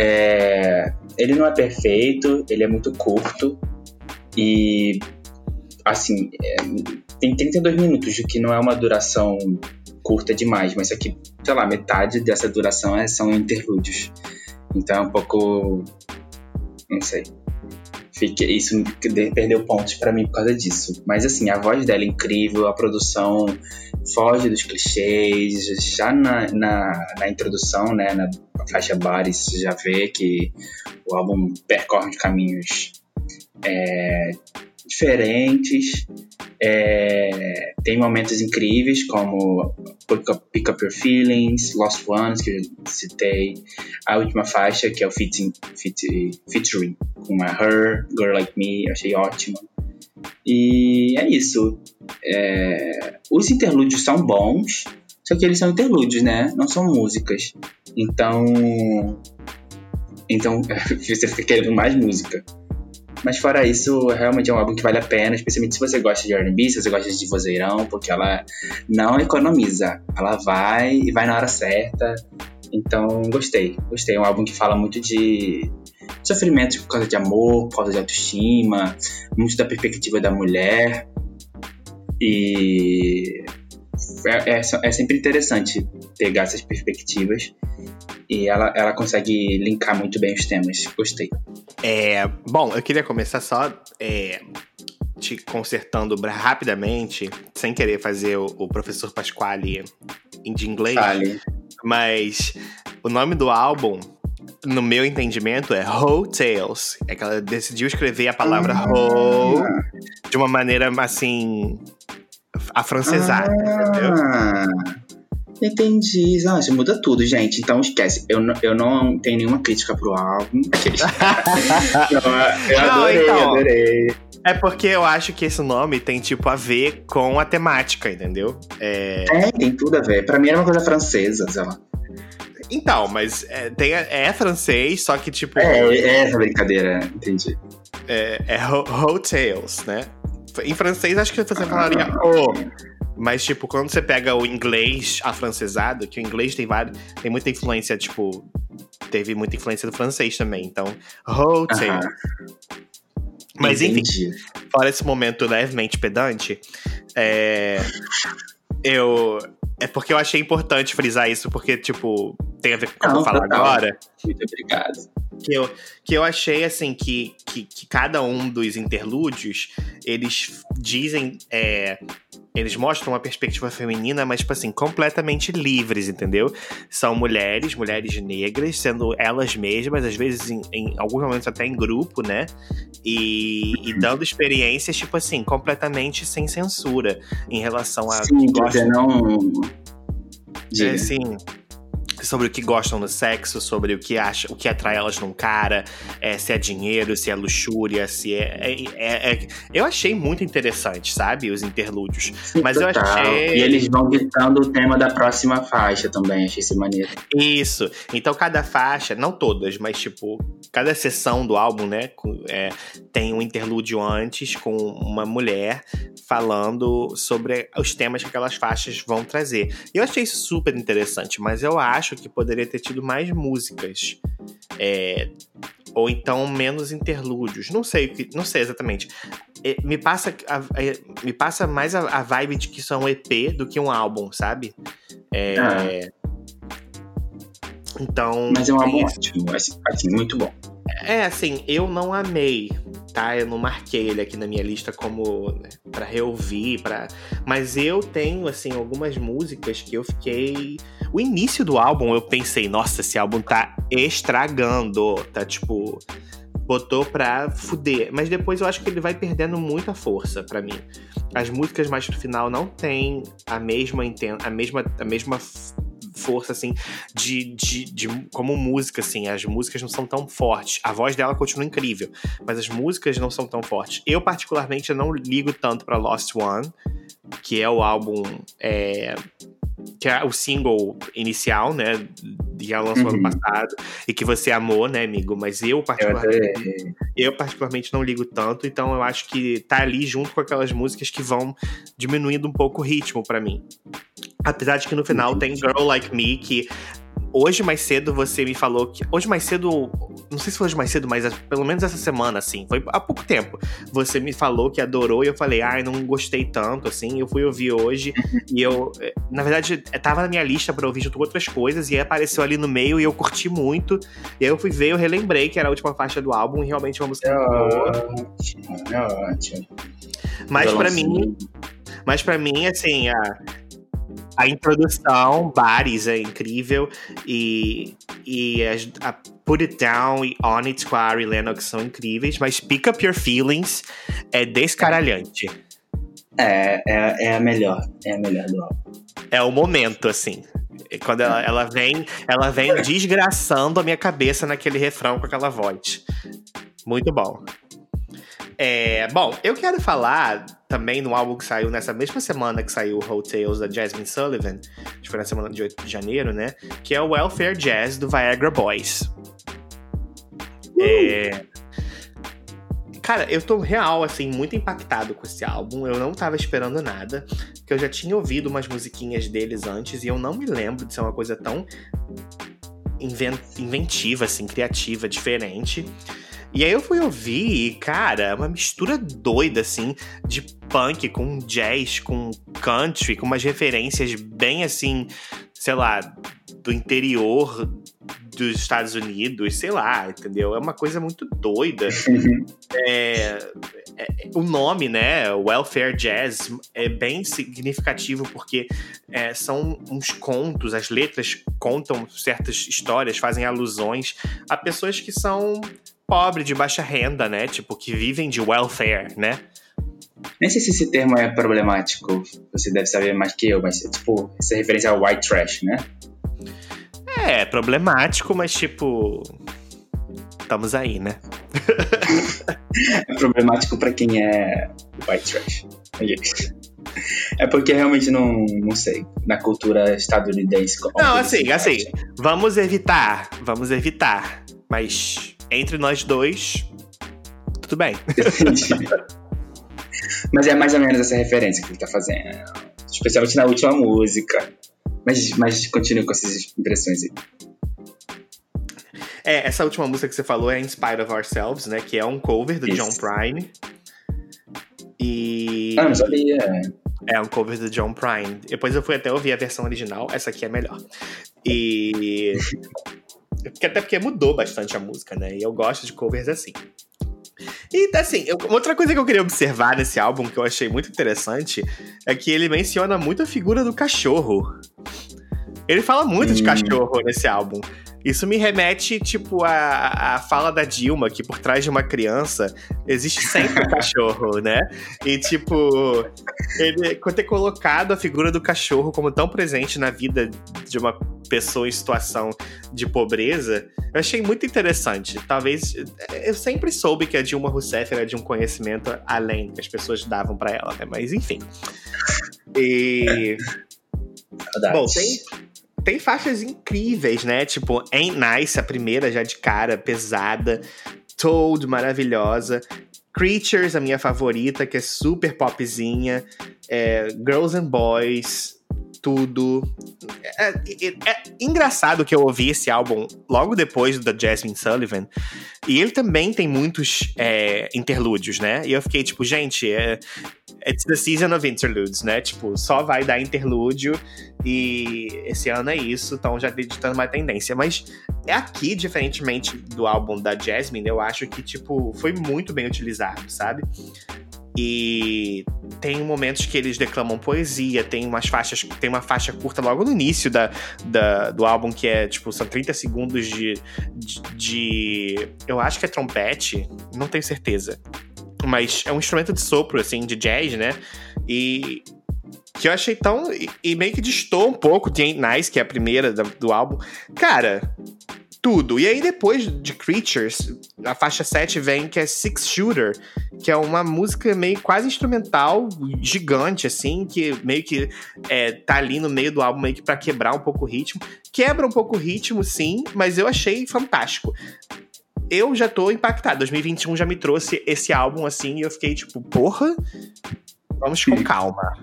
É, ele não é perfeito, ele é muito curto e assim, é, tem 32 minutos, o que não é uma duração curta demais, mas aqui, sei lá, metade dessa duração é, são interlúdios. Então é um pouco. Não sei. Fique, isso de- perdeu pontos pra mim por causa disso. Mas assim, a voz dela é incrível, a produção foge dos clichês. Já na, na, na introdução, né, na faixa Body, você já vê que o álbum percorre caminhos é, diferentes. É, tem momentos incríveis como Pick Up, Pick Up Your Feelings, Lost Ones, que eu citei, a última faixa, que é o featuring, feat- featuring com a Her, Girl Like Me, achei ótima. E é isso. É, os interlúdios são bons, só que eles são interlúdios, né? Não são músicas. Então. Então você fica querendo mais música. Mas fora isso, realmente é um álbum que vale a pena, especialmente se você gosta de R&B, se você gosta de vozeirão, porque ela não economiza. Ela vai e vai na hora certa. Então, gostei. Gostei. É um álbum que fala muito de sofrimento por causa de amor, por causa de autoestima, muito da perspectiva da mulher. E é, é, é sempre interessante pegar essas perspectivas e ela, ela consegue linkar muito bem os temas. Gostei. É, bom, eu queria começar só é, te consertando rapidamente, sem querer fazer o, o professor Pasquale de inglês. Fale. Mas o nome do álbum, no meu entendimento, é Ho Tales. É que ela decidiu escrever a palavra ah. Ho de uma maneira assim. afrancesada, ah. entendeu? Entendi. Isso muda tudo, gente. Então esquece. Eu, não, eu não tenho nenhuma crítica pro álbum. eu, eu não, adorei, então, adorei. É porque eu acho que esse nome tem, tipo, a ver com a temática, entendeu? É, é tem tudo a ver. Pra mim era uma coisa francesa, sei lá. Então, mas é, tem, é francês, só que, tipo. É, é essa brincadeira, entendi. É, é hotels, né? Em francês, acho que você falaria ah. o. Mas, tipo, quando você pega o inglês afrancesado, que o inglês tem vários. Tem muita influência, tipo. Teve muita influência do francês também. Então, hotel. Mas Entendi. enfim, fora esse momento levemente pedante, é, eu. É porque eu achei importante frisar isso, porque, tipo, tem a ver com o que eu vou falar agora. Muito obrigado. Que eu, que eu achei, assim, que, que, que cada um dos interlúdios, eles dizem. É, eles mostram uma perspectiva feminina, mas, tipo assim, completamente livres, entendeu? São mulheres, mulheres negras, sendo elas mesmas, às vezes em, em alguns momentos até em grupo, né? E, e, dando experiências, tipo assim, completamente sem censura em relação a. Sim, que não. É, sim sobre o que gostam no sexo, sobre o que acha, o que atrai elas num cara, é, se é dinheiro, se é luxúria, se é, é, é, é eu achei muito interessante, sabe, os interlúdios. Sim, Mas total. eu achei. E eles vão ditando o tema da próxima faixa também, achei isso maneiro. Isso. Então cada faixa, não todas, mas tipo, cada sessão do álbum, né, é, tem um interlúdio antes com uma mulher falando sobre os temas que aquelas faixas vão trazer. Eu achei isso super interessante, mas eu acho que poderia ter tido mais músicas. É, ou então menos interlúdios. Não sei, não sei exatamente. É, me passa, me passa mais a, a, vibe de que isso é um EP do que um álbum, sabe? É, ah. Então. Mas é um álbum ótimo, assim, assim, muito bom. É, assim, eu não amei, tá? Eu não marquei ele aqui na minha lista como né, para reouvir, para. Mas eu tenho assim algumas músicas que eu fiquei. O início do álbum eu pensei, nossa, esse álbum tá estragando, tá tipo botou pra fuder. Mas depois eu acho que ele vai perdendo muita força para mim. As músicas mais pro final não tem a mesma a mesma a mesma força, assim, de, de, de, como música, assim. As músicas não são tão fortes. A voz dela continua incrível, mas as músicas não são tão fortes. Eu, particularmente, não ligo tanto para Lost One, que é o álbum. É, que é o single inicial, né? Que ela lançou uhum. ano passado e que você amou, né, amigo? Mas eu particularmente, eu, eu, particularmente não ligo tanto, então eu acho que tá ali junto com aquelas músicas que vão diminuindo um pouco o ritmo para mim. Apesar de que no final tem Girl Like Me, que hoje mais cedo você me falou que. Hoje mais cedo. Não sei se foi hoje mais cedo, mas é, pelo menos essa semana, assim. Foi há pouco tempo. Você me falou que adorou e eu falei, ai, ah, não gostei tanto, assim. Eu fui ouvir hoje e eu. Eh, na verdade, eh, tava na minha lista para ouvir junto com outras coisas e aí apareceu ali no meio e eu curti muito. E aí eu fui ver, eu relembrei que era a última faixa do álbum e realmente uma música é boa. Ótimo, é ótimo. Mas para mim. Mas para mim, assim, a a introdução, Bares é incrível. E, e a, a Put It Down e On It com a Ari Lennox são incríveis. Mas Pick Up Your Feelings é descaralhante. É, é, é a melhor. É a melhor do álbum. É o momento, assim. Quando ela, ela vem, ela vem desgraçando a minha cabeça naquele refrão com aquela voz. Muito bom. É, bom, eu quero falar também no álbum que saiu nessa mesma semana que saiu o Hotels da Jasmine Sullivan, que foi na semana de 8 de janeiro, né? Que é o Welfare Jazz do Viagra Boys. Uh! É... Cara, eu tô real, assim, muito impactado com esse álbum. Eu não tava esperando nada. Porque eu já tinha ouvido umas musiquinhas deles antes e eu não me lembro de ser uma coisa tão inventiva, assim, criativa, diferente. E aí eu fui ouvir e, cara, é uma mistura doida, assim, de punk com jazz, com country, com umas referências bem, assim, sei lá, do interior dos Estados Unidos, sei lá, entendeu? É uma coisa muito doida. Uhum. É, é, o nome, né, Welfare Jazz, é bem significativo porque é, são uns contos, as letras contam certas histórias, fazem alusões a pessoas que são pobres, de baixa renda, né? Tipo, que vivem de welfare, né? Nem sei se esse termo é problemático, você deve saber mais que eu, mas tipo, essa referência ao white trash, né? É, problemático, mas tipo. Estamos aí, né? é problemático para quem é white trash. É porque realmente não, não sei. Na cultura estadunidense. Não, assim, assim. Vamos evitar. Vamos evitar. Mas entre nós dois, tudo bem. Mas é mais ou menos essa referência que ele tá fazendo. Especialmente na última música. Mas, mas continue com essas impressões aí. É, essa última música que você falou é In Spite of Ourselves, né? Que é um cover do Isso. John Prine. E. Ah, não sabia. É um cover do John Prine. Depois eu fui até ouvir a versão original, essa aqui é melhor. E. até porque mudou bastante a música, né? E eu gosto de covers assim. E assim, eu, outra coisa que eu queria observar nesse álbum que eu achei muito interessante é que ele menciona muito a figura do cachorro. Ele fala muito hum. de cachorro nesse álbum. Isso me remete, tipo, à, à fala da Dilma, que por trás de uma criança existe sempre um cachorro, né? E, tipo, ele ter colocado a figura do cachorro como tão presente na vida de uma pessoa em situação de pobreza, eu achei muito interessante. Talvez. Eu sempre soube que a Dilma Rousseff era de um conhecimento além que as pessoas davam para ela, né? Mas enfim. E. Bom, tem, tem faixas incríveis, né? Tipo, Ain't Nice, a primeira já de cara, pesada. Toad, maravilhosa. Creatures, a minha favorita, que é super popzinha. É, Girls and Boys, tudo. É, é, é, engraçado que eu ouvi esse álbum logo depois da Jasmine Sullivan. E ele também tem muitos é, interlúdios, né? E eu fiquei tipo, gente, é, It's the season of interludes, né? Tipo, só vai dar interlúdio e esse ano é isso, então já ditando uma tendência. Mas é aqui, diferentemente do álbum da Jasmine, eu acho que, tipo, foi muito bem utilizado, sabe? E tem momentos que eles declamam poesia, tem umas faixas, tem uma faixa curta logo no início da, da do álbum que é, tipo, são 30 segundos de, de, de eu acho que é trompete, não tenho certeza. Mas é um instrumento de sopro, assim, de jazz, né? E que eu achei tão. E, e meio que distou um pouco Ain't Nice, que é a primeira do álbum. Cara, tudo. E aí, depois de Creatures, a faixa 7 vem que é Six Shooter, que é uma música meio quase instrumental, gigante, assim, que meio que é, tá ali no meio do álbum, meio que pra quebrar um pouco o ritmo. Quebra um pouco o ritmo, sim, mas eu achei fantástico. Eu já tô impactado. 2021 já me trouxe esse álbum assim e eu fiquei tipo, porra, vamos com calma.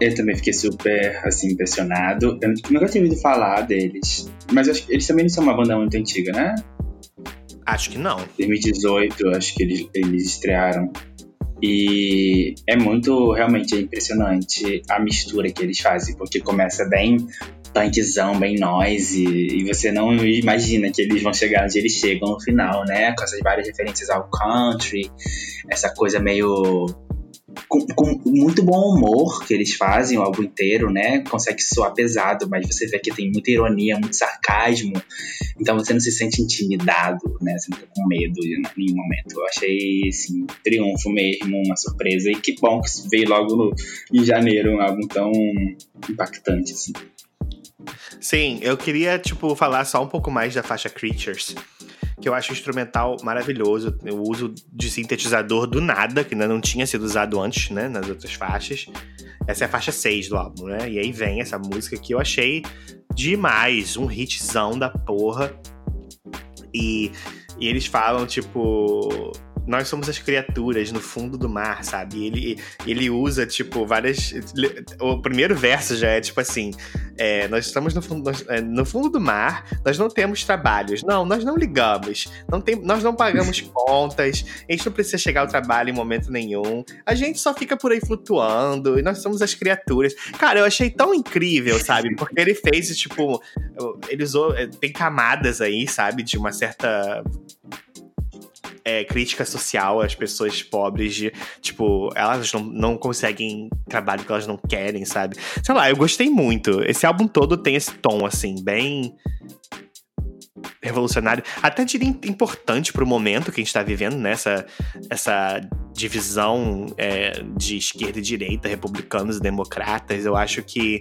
Eu também fiquei super, assim, impressionado. Eu nunca tinha ouvido falar deles. Mas acho que eles também não são uma banda muito antiga, né? Acho que não. 2018, acho que eles, eles estrearam. E é muito, realmente, é impressionante a mistura que eles fazem, porque começa bem punkzão, bem noise, e você não imagina que eles vão chegar onde eles chegam no final, né? Com essas várias referências ao country, essa coisa meio com, com, muito bom humor que eles fazem o álbum inteiro, né? Consegue soar pesado, mas você vê que tem muita ironia, muito sarcasmo. Então você não se sente intimidado, né? Você não fica com medo em nenhum momento. Eu achei, assim, triunfo mesmo, uma surpresa. E que bom que veio logo no, em janeiro um álbum tão impactante, assim. Sim, eu queria, tipo, falar só um pouco mais da faixa Creatures que eu acho o instrumental maravilhoso. O uso de sintetizador do nada, que ainda não tinha sido usado antes, né, nas outras faixas. Essa é a faixa 6 do álbum, né? E aí vem essa música que eu achei demais, um hitzão da porra. E, e eles falam, tipo, nós somos as criaturas no fundo do mar, sabe? ele, ele usa, tipo, várias. O primeiro verso já é tipo assim: é, nós estamos no fundo, nós, é, no fundo do mar, nós não temos trabalhos. Não, nós não ligamos. Não tem, nós não pagamos contas, a gente não precisa chegar ao trabalho em momento nenhum. A gente só fica por aí flutuando e nós somos as criaturas. Cara, eu achei tão incrível, sabe? Porque ele fez, tipo, ele usou. É, tem camadas aí, sabe? De uma certa é, crítica social às pessoas pobres de, tipo, elas não, não conseguem trabalho que elas não querem, sabe? Sei lá, eu gostei muito. Esse álbum todo tem esse tom, assim, bem revolucionário, até diria importante para o momento que a gente está vivendo, né? Essa, essa divisão é, de esquerda e direita, republicanos e democratas. Eu acho que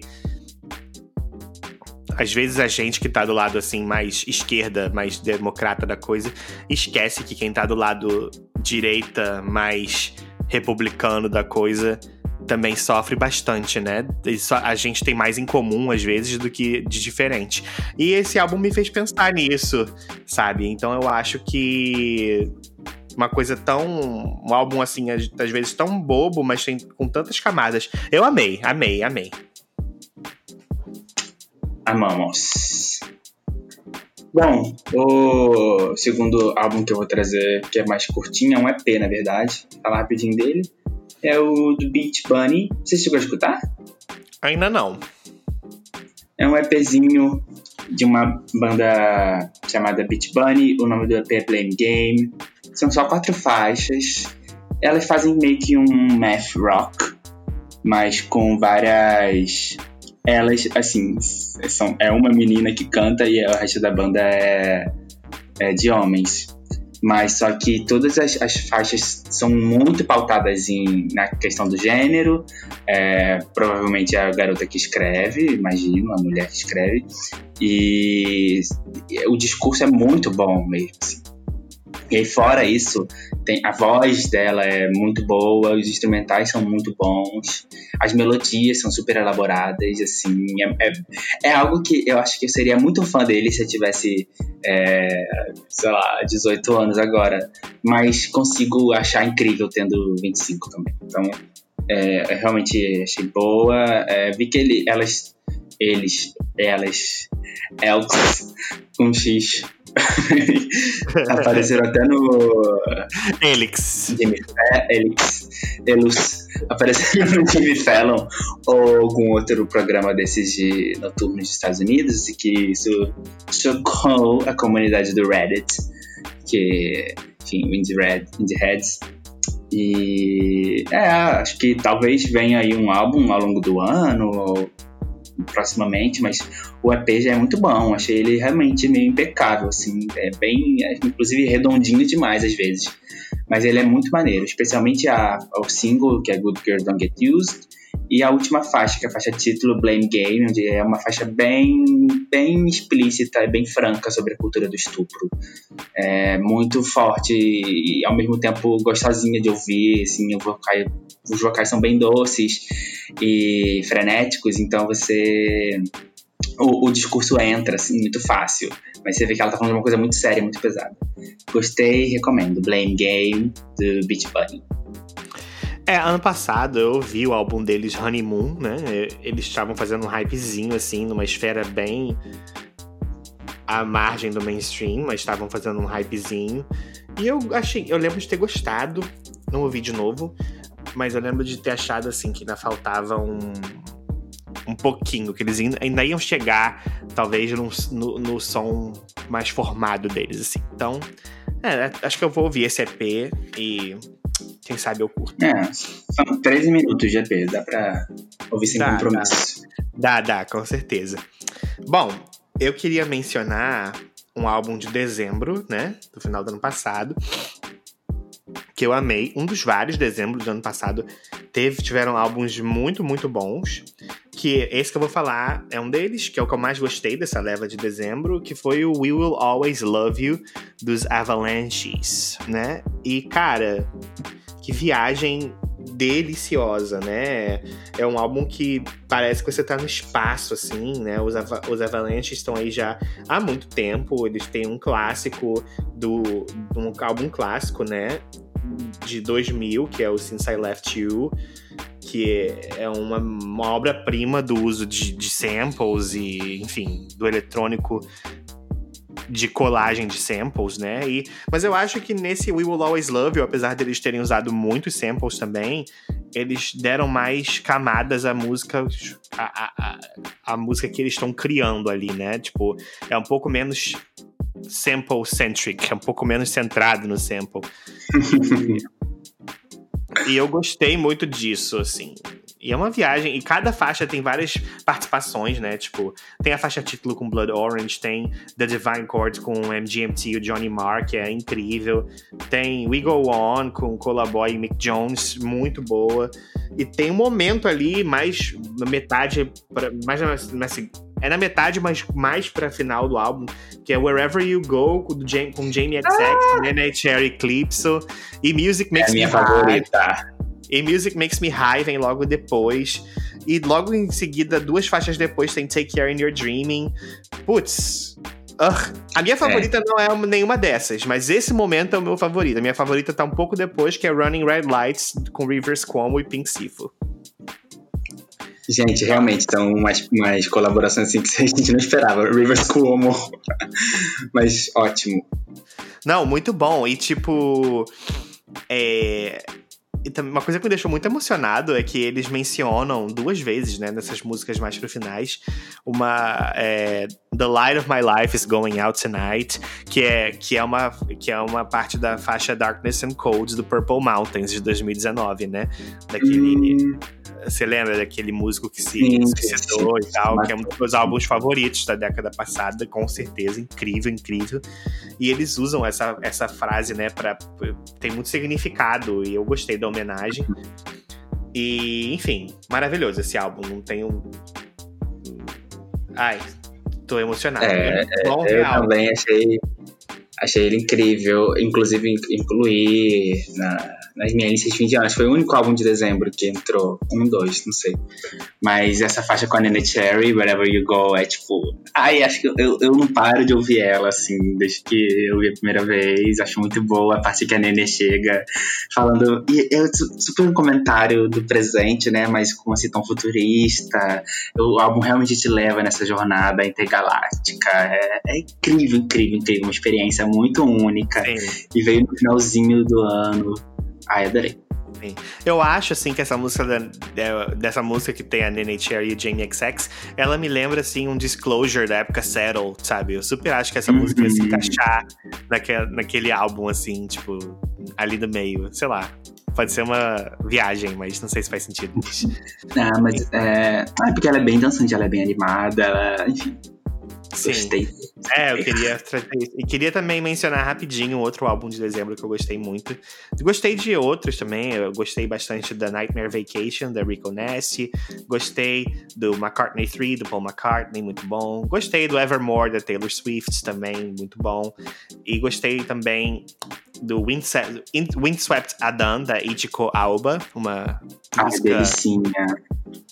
às vezes a gente que tá do lado assim mais esquerda, mais democrata da coisa, esquece que quem tá do lado direita, mais republicano da coisa, também sofre bastante, né? Isso, a gente tem mais em comum, às vezes, do que de diferente. E esse álbum me fez pensar nisso, sabe? Então eu acho que uma coisa tão. Um álbum assim, às vezes tão bobo, mas tem com tantas camadas. Eu amei, amei, amei. Amamos. Bom, o segundo álbum que eu vou trazer, que é mais curtinho, é um EP, na verdade. Falar rapidinho dele. É o do Beach Bunny. Você chegou a escutar? Ainda não. É um EPzinho de uma banda chamada Beach Bunny. O nome do EP é Blame Game. São só quatro faixas. Elas fazem meio que um math rock, mas com várias elas, assim, são, é uma menina que canta e o resto da banda é, é de homens. Mas só que todas as, as faixas são muito pautadas em, na questão do gênero. É, provavelmente é a garota que escreve, imagino, a mulher que escreve. E, o discurso é muito bom mesmo. Assim. E fora isso, tem, a voz dela é muito boa, os instrumentais são muito bons, as melodias são super elaboradas, assim, é, é, é algo que eu acho que eu seria muito fã dele se eu tivesse, é, sei lá, 18 anos agora, mas consigo achar incrível tendo 25 também. Então, é, realmente achei boa, é, vi que ele, elas, eles, elas, elas, com X, Apareceram até no. Elix. Jimmy Elix. Elus. Apareceram no Jimmy Fallon ou algum outro programa desses de noturnos dos Estados Unidos e que isso chocou a comunidade do Reddit, que, enfim, o Indie, Red, Indie Heads. E é, acho que talvez venha aí um álbum ao longo do ano, ou proximamente, mas o EP já é muito bom. Achei ele realmente meio impecável, assim, é bem, é, inclusive redondinho demais às vezes. Mas ele é muito maneiro, especialmente a, o single, que é Good Girls Don't Get Used, e a última faixa, que é a faixa título Blame Game, onde é uma faixa bem, bem explícita e bem franca sobre a cultura do estupro. É muito forte e ao mesmo tempo gostosinha de ouvir, assim, vocais, os vocais são bem doces e frenéticos, então você o, o, discurso entra assim, muito fácil, mas você vê que ela tá falando de uma coisa muito séria, muito pesada. Gostei, recomendo. Blame Game do Beach Bunny. É, ano passado eu ouvi o álbum deles, Honeymoon, né? Eles estavam fazendo um hypezinho, assim, numa esfera bem à margem do mainstream, mas estavam fazendo um hypezinho. E eu achei, eu lembro de ter gostado, não ouvi de novo, mas eu lembro de ter achado, assim, que ainda faltava um, um pouquinho, que eles ainda iam chegar, talvez, no, no, no som mais formado deles, assim. Então, é, acho que eu vou ouvir esse EP e quem sabe eu curto. É, são 13 minutos de EP, dá pra ouvir sem dá, compromisso. Dá. dá, dá, com certeza. Bom, eu queria mencionar um álbum de dezembro, né? Do final do ano passado. Que eu amei. Um dos vários dezembros do ano passado teve, tiveram álbuns muito, muito bons. Que esse que eu vou falar é um deles, que é o que eu mais gostei dessa leva de dezembro, que foi o We Will Always Love You dos Avalanches, né? E, cara, que viagem deliciosa, né? É um álbum que parece que você tá no espaço, assim, né? Os, os Avalanche estão aí já há muito tempo, eles têm um clássico do um álbum clássico, né? De 2000, que é o Since I Left You, que é uma, uma obra-prima do uso de, de samples e, enfim, do eletrônico de colagem de samples, né? E, mas eu acho que nesse We Will Always Love You, apesar deles terem usado muitos samples também, eles deram mais camadas à música, a, a, a, música que eles estão criando ali, né? Tipo, é um pouco menos sample-centric, é um pouco menos centrado no sample. e eu gostei muito disso, assim. E é uma viagem, e cada faixa tem várias participações, né? Tipo, tem a faixa título com Blood Orange, tem The Divine Chord com MGMT e o Johnny Marr, que é incrível. Tem We Go On com Colaboy e Mick Jones, muito boa. E tem um momento ali, mais na metade, pra, mais na, é na metade, mas mais pra final do álbum, que é Wherever You Go, com, Jamie, com Jamie XX, ah! Nene Cherry Eclipse e Music Makes é a minha Me favorita. E Music Makes Me High vem logo depois. E logo em seguida, duas faixas depois, tem Take Care in Your Dreaming. Putz. Uh, a minha favorita é. não é nenhuma dessas, mas esse momento é o meu favorito. A minha favorita tá um pouco depois, que é Running Red Lights com Rivers Cuomo e Pink Sifo. Gente, realmente, são umas, umas colaborações assim que a gente não esperava. Rivers Cuomo. mas ótimo. Não, muito bom. E tipo. É, uma coisa que me deixou muito emocionado é que eles mencionam duas vezes, né, nessas músicas mais pro finais, uma é, The Light of My Life is Going Out Tonight, que é, que é, uma, que é uma parte da faixa Darkness and Cold do Purple Mountains de 2019, né? Daquele. Hum você lembra daquele músico que se suicidou e tal, que é um dos meus álbuns favoritos da década passada, com certeza, incrível, incrível. E eles usam essa, essa frase, né, pra. tem muito significado, e eu gostei da homenagem. E, enfim, maravilhoso esse álbum. Não tenho. Ai, tô emocionado. É, é eu real. também achei, achei ele incrível. Inclusive, incluir na nas minhas listas de fim de ano. Foi o único álbum de dezembro que entrou. Um, dois, não sei. Mas essa faixa com a Nene Cherry, Wherever You Go, é tipo. Ai, acho que eu, eu não paro de ouvir ela, assim, desde que eu vi a primeira vez. Acho muito boa a parte que a Nene chega falando. E é super um comentário do presente, né? Mas com assim tão futurista. O álbum realmente te leva nessa jornada intergaláctica. É, é incrível, incrível, incrível. Uma experiência muito única. Sim. E veio no finalzinho do ano Ai, adorei. Eu acho, assim, que essa música da, dessa música que tem a Nene Cherry e o Jamie XX, ela me lembra, assim, um disclosure da época Settle, sabe? Eu super acho que essa uhum. música ia se encaixar naquele, naquele álbum, assim, tipo, ali do meio, sei lá. Pode ser uma viagem, mas não sei se faz sentido. ah, mas é... Ah, porque ela é bem dançante, ela é bem animada, ela... enfim. Sim. Gostei. É, eu queria trazer. E queria também mencionar rapidinho outro álbum de dezembro que eu gostei muito. Gostei de outros também. Eu gostei bastante da Nightmare Vacation, da Rico Nasty. Gostei do McCartney 3, do Paul McCartney, muito bom. Gostei do Evermore, da Taylor Swift, também, muito bom. E gostei também do Windswept, Windswept Adan, da Ichiko Alba, uma ah, música... Delicinha.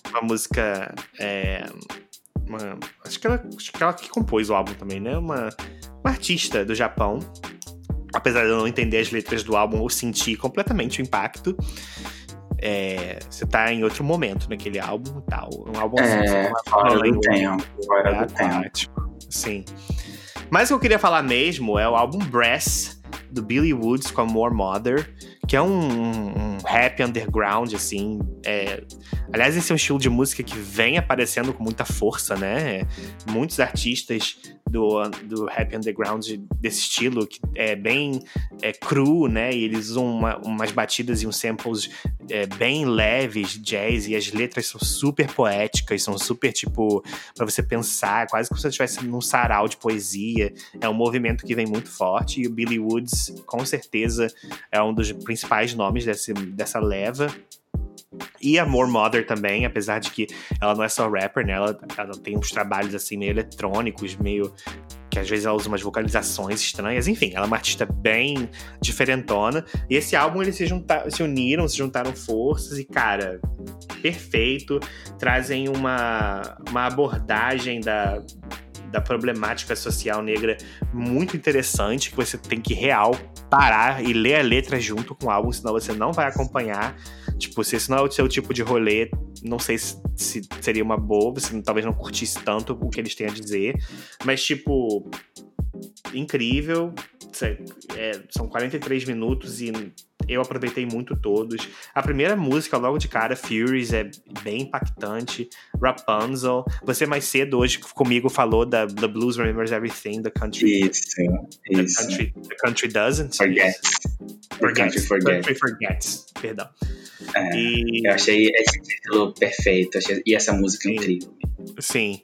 Uma música... É, uma, acho, que ela, acho que ela que compôs o álbum também, né? Uma, uma artista do Japão. Apesar de eu não entender as letras do álbum, eu senti completamente o impacto. É, você tá em outro momento naquele álbum e tal. Um álbum é, assim, fora do tempo. Fora do tempo. Sim. Mas o que eu queria falar mesmo é o álbum Brass, do Billy Woods com a More Mother que é um, um rap underground, assim. É... Aliás, esse é um estilo de música que vem aparecendo com muita força, né? Muitos artistas do, do rap underground desse estilo, que é bem é, cru, né? E eles usam uma, umas batidas e uns samples é, bem leves, jazz, e as letras são super poéticas, são super, tipo, para você pensar, quase como se você estivesse num sarau de poesia. É um movimento que vem muito forte, e o Billy Woods, com certeza, é um dos principais nomes desse, dessa leva. E a More Mother também, apesar de que ela não é só rapper, né? Ela, ela tem uns trabalhos assim meio eletrônicos, meio que às vezes ela usa umas vocalizações estranhas, enfim, ela é uma artista bem diferentona. E esse álbum eles se, juntar, se uniram, se juntaram forças e, cara, perfeito. Trazem uma, uma abordagem da, da problemática social negra muito interessante, que você tem que real parar e ler a letra junto com o álbum, senão você não vai acompanhar. Tipo, se esse não é o seu tipo de rolê, não sei se, se seria uma boa, você talvez não curtisse tanto o que eles têm a dizer. Mas, tipo, incrível. É, são 43 minutos e eu aproveitei muito todos. A primeira música, logo de cara, Furies, é bem impactante. Rapunzel. Você mais cedo hoje comigo falou da The Blues Remembers Everything, The Country. Isso, isso. The Country, the country Doesn't. Forget. Forgets. Country Forget. Country Forgets, perdão. É, E, Eu achei esse título perfeito. achei- E essa música Sim. incrível. sim.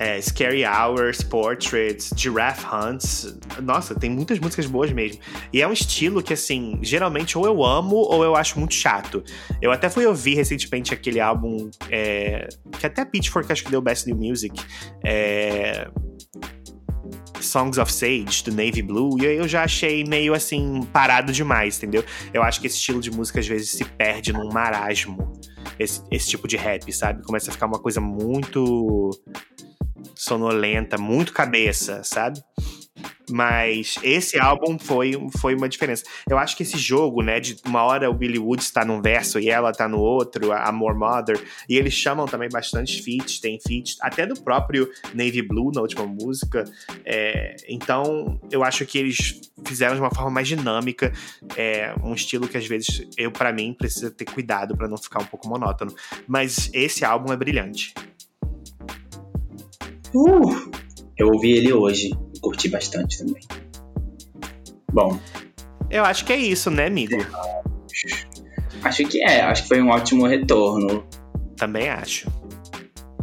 É, Scary Hours, Portraits, Giraffe Hunts. Nossa, tem muitas músicas boas mesmo. E é um estilo que, assim, geralmente ou eu amo ou eu acho muito chato. Eu até fui ouvir recentemente aquele álbum é, que até a Pitchfork acho que deu Best New Music. É, Songs of Sage, do Navy Blue, e aí eu já achei meio assim, parado demais, entendeu? Eu acho que esse estilo de música às vezes se perde num marasmo. Esse, esse tipo de rap, sabe? Começa a ficar uma coisa muito sonolenta, muito cabeça, sabe? Mas esse álbum foi, foi uma diferença. Eu acho que esse jogo, né, de uma hora o Billy Woods está num verso e ela tá no outro, a More Mother, e eles chamam também bastante feats, tem feats, até do próprio Navy Blue na última música. É, então, eu acho que eles fizeram de uma forma mais dinâmica, é, um estilo que às vezes eu, para mim, precisa ter cuidado para não ficar um pouco monótono. Mas esse álbum é brilhante. Uh, eu ouvi ele hoje e curti bastante também. Bom, Eu acho que é isso, né, amigo? acho que é. Acho que foi um ótimo retorno. Também acho.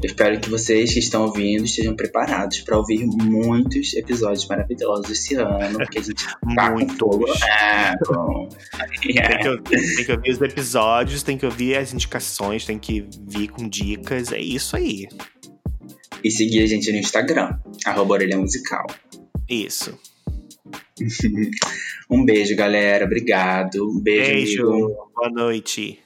Eu espero que vocês que estão ouvindo estejam preparados para ouvir muitos episódios maravilhosos esse ano, porque a gente tá com fogo. Muitos. Ah, bom. Tem que, ouvir, tem que ouvir os episódios, tem que ouvir as indicações, tem que vir com dicas. É isso aí. E seguir a gente no Instagram, arroba orelha musical. Isso. Um beijo, galera. Obrigado. Um beijo, Beijo. amigo. Boa noite.